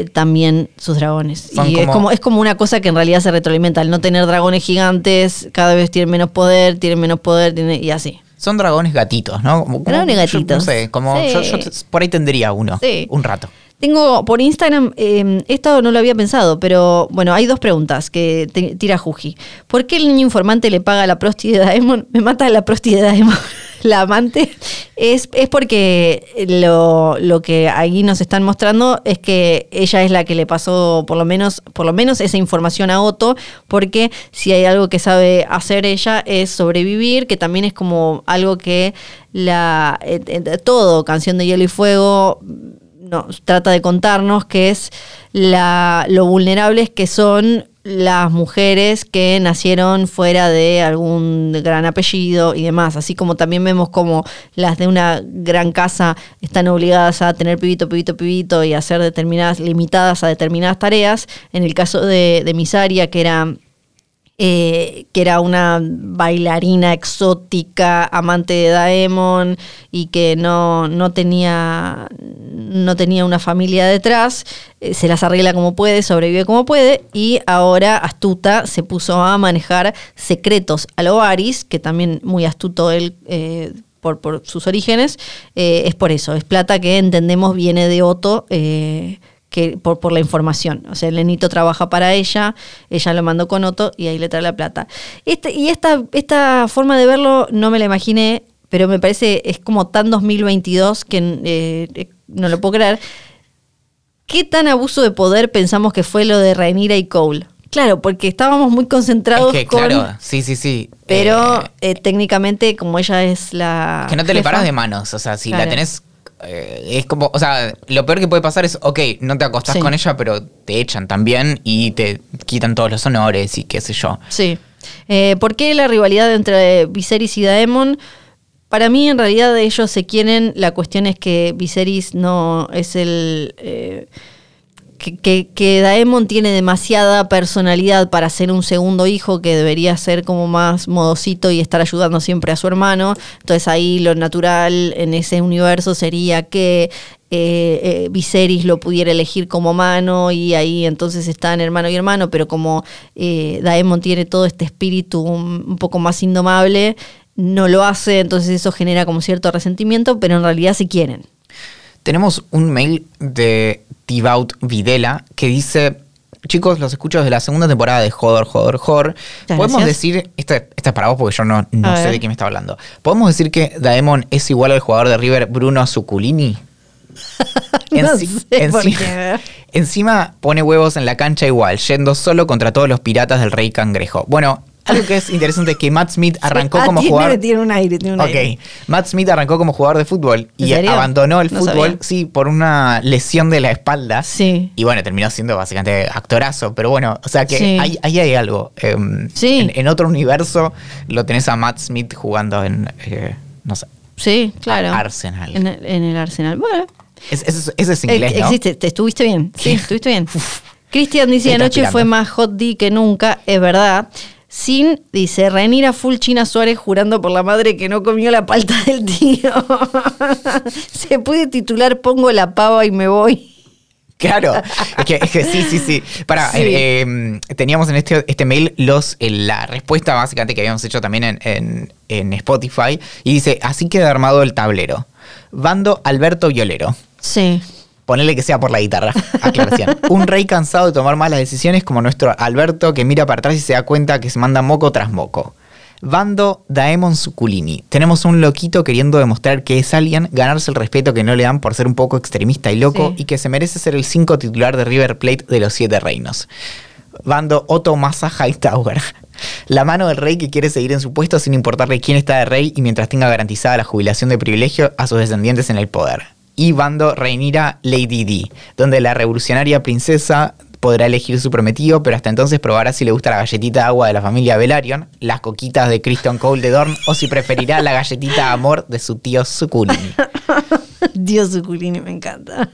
eh, también sus dragones. Son y es como- es como una cosa que en realidad se retroalimenta. Al no tener dragones gigantes, cada vez tienen menos poder, tienen menos poder, tienen- y así. Son dragones gatitos, ¿no? Como- Dragones yo gatitos. no sé, como Sí. yo, yo por ahí tendría uno, Sí. un rato. Tengo por Instagram, eh, esto no lo había pensado, pero bueno, hay dos preguntas que te- tira Juji. ¿Por qué el niño informante le paga a la prosti de Daemon? Me mata la prosti de Daemon. La amante es, es porque lo, lo que ahí nos están mostrando es que ella es la que le pasó por lo menos, por lo menos esa información a Otto, porque si hay algo que sabe hacer ella es sobrevivir, que también es como algo que la eh, eh, todo, Canción de Hielo y Fuego, nos trata de contarnos que es la, lo vulnerables que son las mujeres que nacieron fuera de algún gran apellido y demás, así como también vemos como las de una gran casa están obligadas a tener pibito, pibito, pibito y a ser determinadas, limitadas a determinadas tareas. En el caso de, de Misaria, que era eh, que era una bailarina exótica, amante de Daemon y que no, no, tenía, no tenía una familia detrás, eh, se las arregla como puede, sobrevive como puede y ahora astuta se puso a manejar secretos a lo Varys, que también muy astuto él. eh, por, por sus orígenes, es por eso, es plata que entendemos viene de Otto, que por, por la información. O sea, el nenito trabaja para ella, ella lo mandó con Otto y ahí le trae la plata. Este, y esta, esta forma de verlo no me la imaginé, pero me parece, es como tan 2022 que eh, eh, no lo puedo creer. ¿Qué tan abuso de poder pensamos que fue lo de Rhaenyra y Cole? Claro, porque estábamos muy concentrados Es que, con... claro, sí, sí, sí. Pero Eh, eh, técnicamente, como ella es la... que no te le paras de manos. O sea, si la tenés. Eh, es como, o sea, lo peor que puede pasar es, ok, no te acostás Sí. con ella, pero te echan también y te quitan todos los honores y qué sé yo. Sí. Eh, ¿Por qué la rivalidad entre Viserys y Daemon? Para mí, en realidad, ellos se quieren. La cuestión es que Viserys no es el. eh, que, que- Daemon tiene demasiada personalidad para ser un segundo hijo que debería ser como más modosito y estar ayudando siempre a su hermano. Entonces ahí lo natural en ese universo sería que eh, eh, Viserys lo pudiera elegir como mano y ahí entonces están hermano y hermano, pero como eh, Daemon tiene todo este espíritu un, un poco más indomable, no lo hace, entonces eso genera como cierto resentimiento, pero en realidad se quieren. Tenemos un mail de Tibaut Videla que dice. Chicos, los escucho desde la segunda temporada de Jodor, Jodor. Muchas Podemos gracias. decir, esta, esta es para vos porque yo no, no sé ver. de qué me está hablando. ¿Podemos decir que Daemon es igual al jugador de River Bruno Zuculini? No Enci- sé qué. Encima pone huevos en la cancha igual, yendo solo contra todos los piratas del Rey Cangrejo. Bueno, algo que es interesante es que Matt Smith arrancó Ah, como tiene, jugador. Tiene un aire, tiene un aire. Ok, Matt Smith arrancó como jugador de fútbol ¿En y serio? abandonó el No fútbol, sabía. sí, por una lesión de la espalda. Sí. Y bueno, terminó siendo básicamente actorazo, pero bueno, o sea que Sí. ahí, ahí hay algo. Em, Sí. En, en otro universo lo tenés a Matt Smith jugando en, eh, no sé, Sí, claro. Arsenal. En el, en el Arsenal. Bueno, Es- es- ese es inglés, eh, ¿no? existe, te estuviste bien. Sí, estuviste bien. Cristian dice, anoche fue más hot D que nunca, es verdad. Sin, dice, Renira full China Suárez jurando por la madre que no comió la palta del tío. Se puede titular Pongo la pava y me voy. Claro, es que, es que sí, sí, sí. Para, Sí. teníamos en este, este mail los, eh, la respuesta básicamente que habíamos hecho también en, en- en Spotify. Y dice, así queda armado el tablero. Bando Alberto Violero. Sí. Ponele que sea por la guitarra. Aclaración. Un rey cansado de tomar malas decisiones como nuestro Alberto que mira para atrás y se da cuenta que se manda moco tras moco. Bando Daemon Suculini. Tenemos un loquito queriendo demostrar que es alguien, ganarse el respeto que no le dan por ser un poco extremista y loco Sí. y que se merece ser el 5 titular de River Plate de los siete reinos. Bando Otto Massa Hightower. La mano del rey que quiere seguir en su puesto sin importarle quién está de rey y mientras tenga garantizada la jubilación de privilegio a sus descendientes en el poder. Y bando Reinira Lady D, donde la revolucionaria princesa podrá elegir su prometido, pero hasta entonces probará si le gusta la galletita de agua de la familia Velaryon, las coquitas de Kristen Cole de Dorn o si preferirá la galletita de amor de su tío Sukulini. Dios Zuculini, me encanta.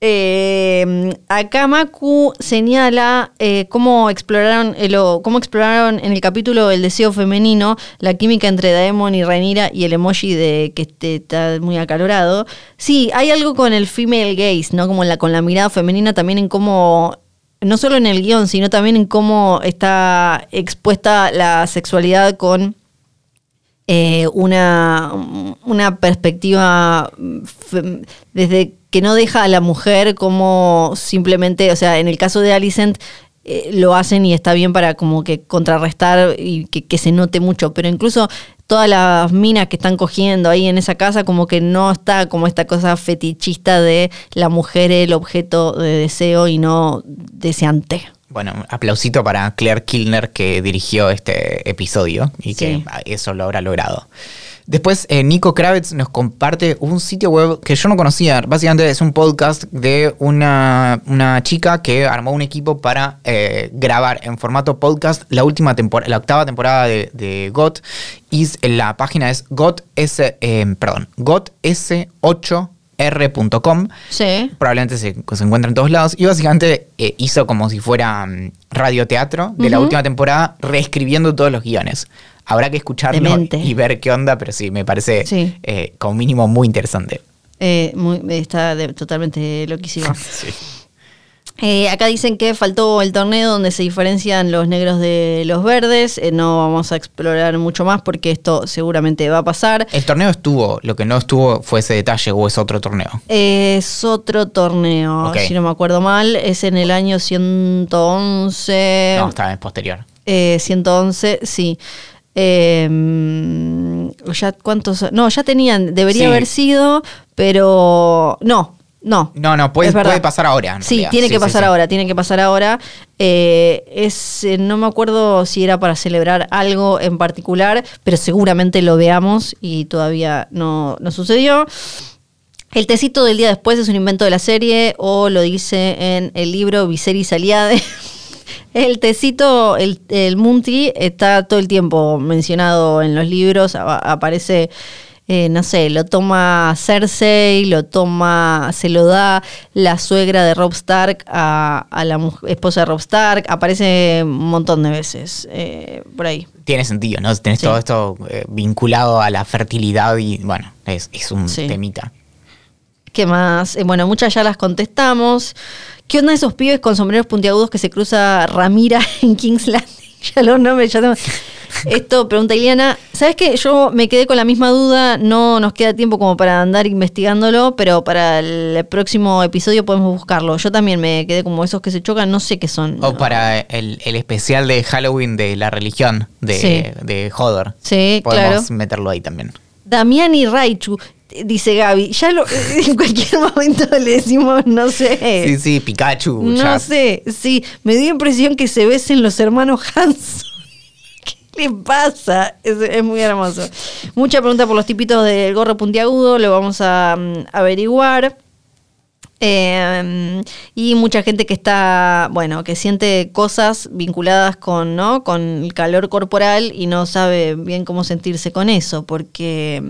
Eh, acá Maku señala eh, cómo exploraron el, cómo exploraron en el capítulo el deseo femenino, la química entre Daemon y Rhaenyra y el emoji de que este está muy acalorado. Sí, hay algo con el female gaze, ¿no? Como con la mirada femenina también en cómo no solo en el guion, sino también en cómo está expuesta la sexualidad con eh, una, una perspectiva mm, desde que no deja a la mujer como simplemente, o sea, en el caso de Alicent eh, lo hacen y está bien para como que contrarrestar y que, que se note mucho, pero incluso todas las minas que están cogiendo ahí en esa casa como que no está como esta cosa fetichista de la mujer el objeto de deseo y no deseante. Bueno, aplausito para Claire Kilner que dirigió este episodio y que eso lo habrá logrado. Después, eh, Nico Kravitz nos comparte un sitio web que yo no conocía. Básicamente es un podcast de una, una chica que armó un equipo para eh, grabar en formato podcast la última temporada, la octava temporada de, de GOT. Y la página es GOT S, eh, perdón, GOTS8R.com Sí. probablemente se, se encuentra en todos lados. Y básicamente eh, hizo como si fuera mm, radioteatro de la última temporada, reescribiendo todos los guiones. Habrá que escucharlo Demente. y ver qué onda, pero sí, me parece Sí. eh, como mínimo muy interesante. Eh, muy- está de- totalmente loquísimo. Sí. Eh, acá dicen que faltó el torneo donde se diferencian los negros de los verdes. Eh, no vamos a explorar mucho más porque esto seguramente va a pasar. El torneo estuvo, lo que no estuvo fue ese detalle o es otro torneo. Es otro torneo, si no me acuerdo mal. Es en el año 111. No, estaba en posterior. Eh, 111, sí. Eh, mm, ya cuántos no ya tenían debería Sí. haber sido pero no no No, no, puede, pasar ahora. Sí, realidad. tiene Sí, que sí, pasar sí. ahora, tiene que pasar ahora. Eh, es, eh, no me acuerdo si era para celebrar algo en particular, pero seguramente lo veamos y todavía no, no sucedió. El tecito del día después es un invento de la serie o lo dice en el libro Viserys Aliade. El tecito, el, el Munti, está todo el tiempo mencionado en los libros, a- aparece, eh, no sé, lo toma Cersei, lo toma, se lo da la suegra de Rob Stark a, a la esposa de Rob Stark, aparece un montón de veces eh, por ahí. Tiene sentido, ¿no? Tenés Sí. todo esto eh, vinculado a la fertilidad y bueno, es, es un Sí. temita. ¿Qué más? Eh, bueno, muchas ya las contestamos. ¿Qué onda esos pibes con sombreros puntiagudos que se cruza Ramira en King's Landing? Ya los nombres, ya tengo. Esto, pregunta Iliana. ¿Sabes qué? Yo me quedé con la misma duda. No nos queda tiempo como para andar investigándolo, pero para el próximo episodio podemos buscarlo. Yo también me quedé como esos que se chocan, no sé qué son. O para el, el especial de Halloween de la religión de, Sí. de Hodor. Sí, Podemos claro. meterlo ahí también. Damián y Raichu, dice Gaby. Ya lo, en cualquier momento le decimos, no sé. Sí, sí, Pikachu. No ya. sé, sí, me dio impresión que se besen los hermanos Hanson. ¿Qué le pasa? Es, muy hermoso. Mucha pregunta por los tipitos del gorro puntiagudo, lo vamos a mm, averiguar. Eh, y mucha gente que está, bueno, que siente cosas vinculadas con, ¿no? con el calor corporal y no sabe bien cómo sentirse con eso, porque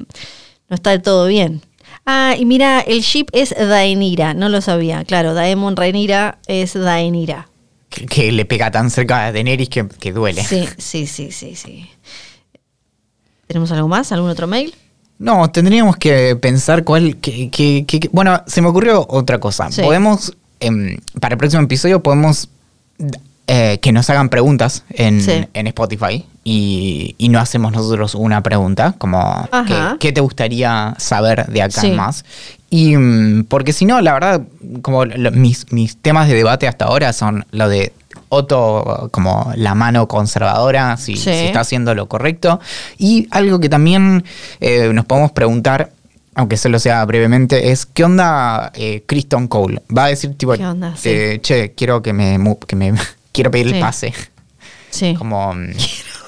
no está del todo bien. Ah, y mira, el ship es Daenira, no lo sabía. Claro, Daemon Rhaenyra es Daenira. Que, que le pega tan cerca a Daenerys que, que duele. Sí, sí, sí, sí, sí. ¿Tenemos algo más? ¿Algún otro mail? No, tendríamos que pensar cuál. que- que- bueno, se me ocurrió otra cosa. Sí. Podemos, em, para el próximo episodio, podemos eh, que nos hagan preguntas en, Sí. en Spotify y, y no hacemos nosotros una pregunta, como ¿qué te gustaría saber de acá Sí. en más? Y mm, porque si no, la verdad, como lo- mis, mis temas de debate hasta ahora son lo de Otto como la mano conservadora, si, Sí. si está haciendo lo correcto. Y algo que también eh, nos podemos preguntar, aunque solo sea brevemente, es ¿qué onda eh, Kristen Cole? Va a decir tipo, ¿Qué onda? eh, che, quiero que me, que me quiero pedir Sí. el pase. Sí. Como mm,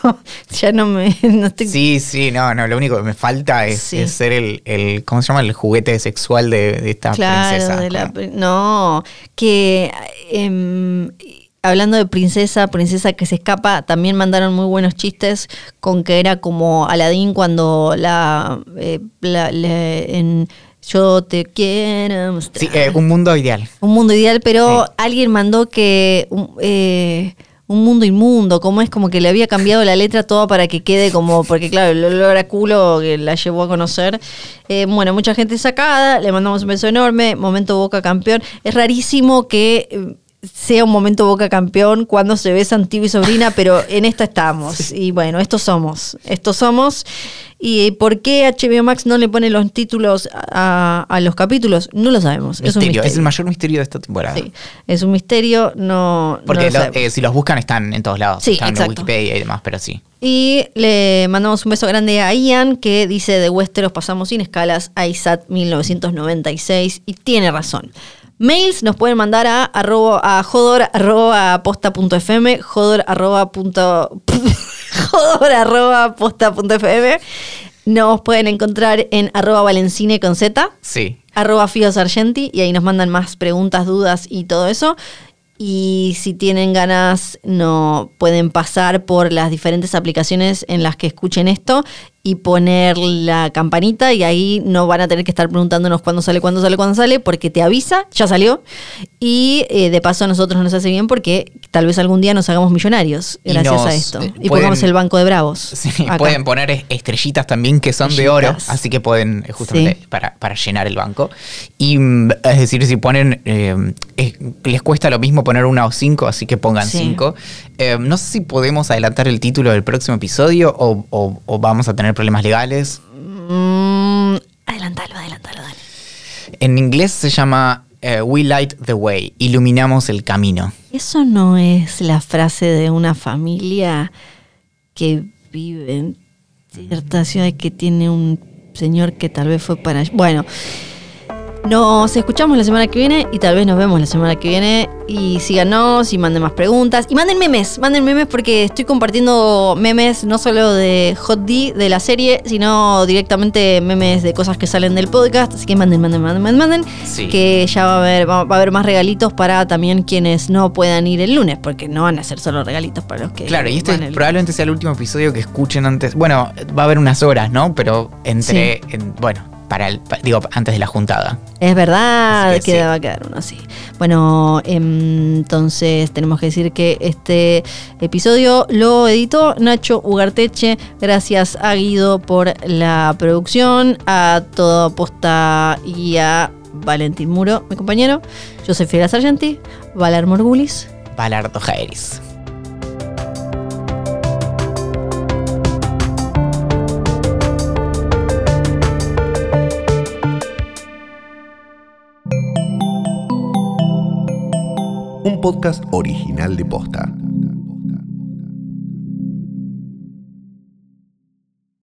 ya no me. No estoy- sí, sí, no, no, lo único que me falta es, Sí. es ser el, el, ¿cómo se llama? El juguete sexual de, de esta claro, princesa. de la no, que em, hablando de princesa, princesa que se escapa, también mandaron muy buenos chistes con que era como Aladín cuando la, eh, la- en Yo te quiero mostrar. Sí, eh, un mundo ideal. Un mundo ideal, pero Sí. alguien mandó que eh, un mundo inmundo, como es como que le había cambiado la letra toda para que quede como, porque claro, el olor culo que la llevó a conocer. Eh, bueno, mucha gente sacada, le mandamos un beso enorme, momento Boca campeón. Es rarísimo que sea un momento Boca campeón, cuando se besan tío y sobrina, pero en esta estamos. Y bueno, estos somos, estos somos. ¿Y por qué HBO Max no le pone los títulos a, a los capítulos? No lo sabemos. es, un Misterio, es el mayor misterio de esta temporada. Sí, es un misterio, no. Porque no lo lo- eh, si los buscan están en todos lados. Sí, están en exacto. Wikipedia y demás, pero sí. Y le mandamos un beso grande a Ian, que dice de Westeros pasamos sin escalas a ISAT 1996, y tiene razón. Mails nos pueden mandar a, arroba, a jodor arroba posta punto fm, jodor arroba punto- jodor arroba posta punto fm. Nos pueden encontrar en arroba valencine con z, Sí. arroba Fío Sargenti y ahí nos mandan más preguntas, dudas y todo eso. Y si tienen ganas, no pueden pasar por las diferentes aplicaciones en las que escuchen esto y poner la campanita y ahí no van a tener que estar preguntándonos cuándo sale, cuándo sale, cuándo sale, porque te avisa, ya salió. Y eh, de paso a nosotros nos hace bien porque tal vez algún día nos hagamos millonarios gracias nos, a esto. eh, Y pueden- pongamos el banco de bravos. Sí, acá. pueden poner es- estrellitas también que son de oro, así que pueden eh, justamente Sí. para, para llenar el banco. Y mm, es decir, si ponen, eh, es- les cuesta lo mismo poner una o cinco, así que pongan Sí. cinco. No sé si podemos adelantar el título del próximo episodio o, o- o vamos a tener problemas legales. Mm, adelantalo, adelantalo, dale. En inglés se llama eh, We Light the Way, iluminamos el camino. ¿Eso no es la frase de una familia que vive en cierta ciudad y que tiene un señor que tal vez fue para... Bueno, nos escuchamos la semana que viene y tal vez nos vemos la semana que viene. Y síganos y manden más preguntas. Y manden memes, manden memes porque estoy compartiendo memes no solo de Hot D, de la serie, sino directamente memes de cosas que salen del podcast. Así que manden, manden, manden, manden. manden Sí. Que ya va a haber, va, a haber más regalitos para también quienes no puedan ir el lunes, porque no van a ser solo regalitos para los que. Claro, y este el- probablemente sea el último episodio que escuchen antes. Bueno, va a haber unas horas, ¿no? Pero entre, en- bueno, para el, digo, antes de la juntada. Es verdad que que sí. va a quedar uno así. Bueno, em, entonces tenemos que decir que este episodio lo editó Nacho Ugarteche. Gracias a Guido por la producción, a Todo Posta y a Valentín Muro, mi compañero. Yo soy Fiera Sargenti, Valer Morgulis. Balardo Jairis. Podcast original de Posta.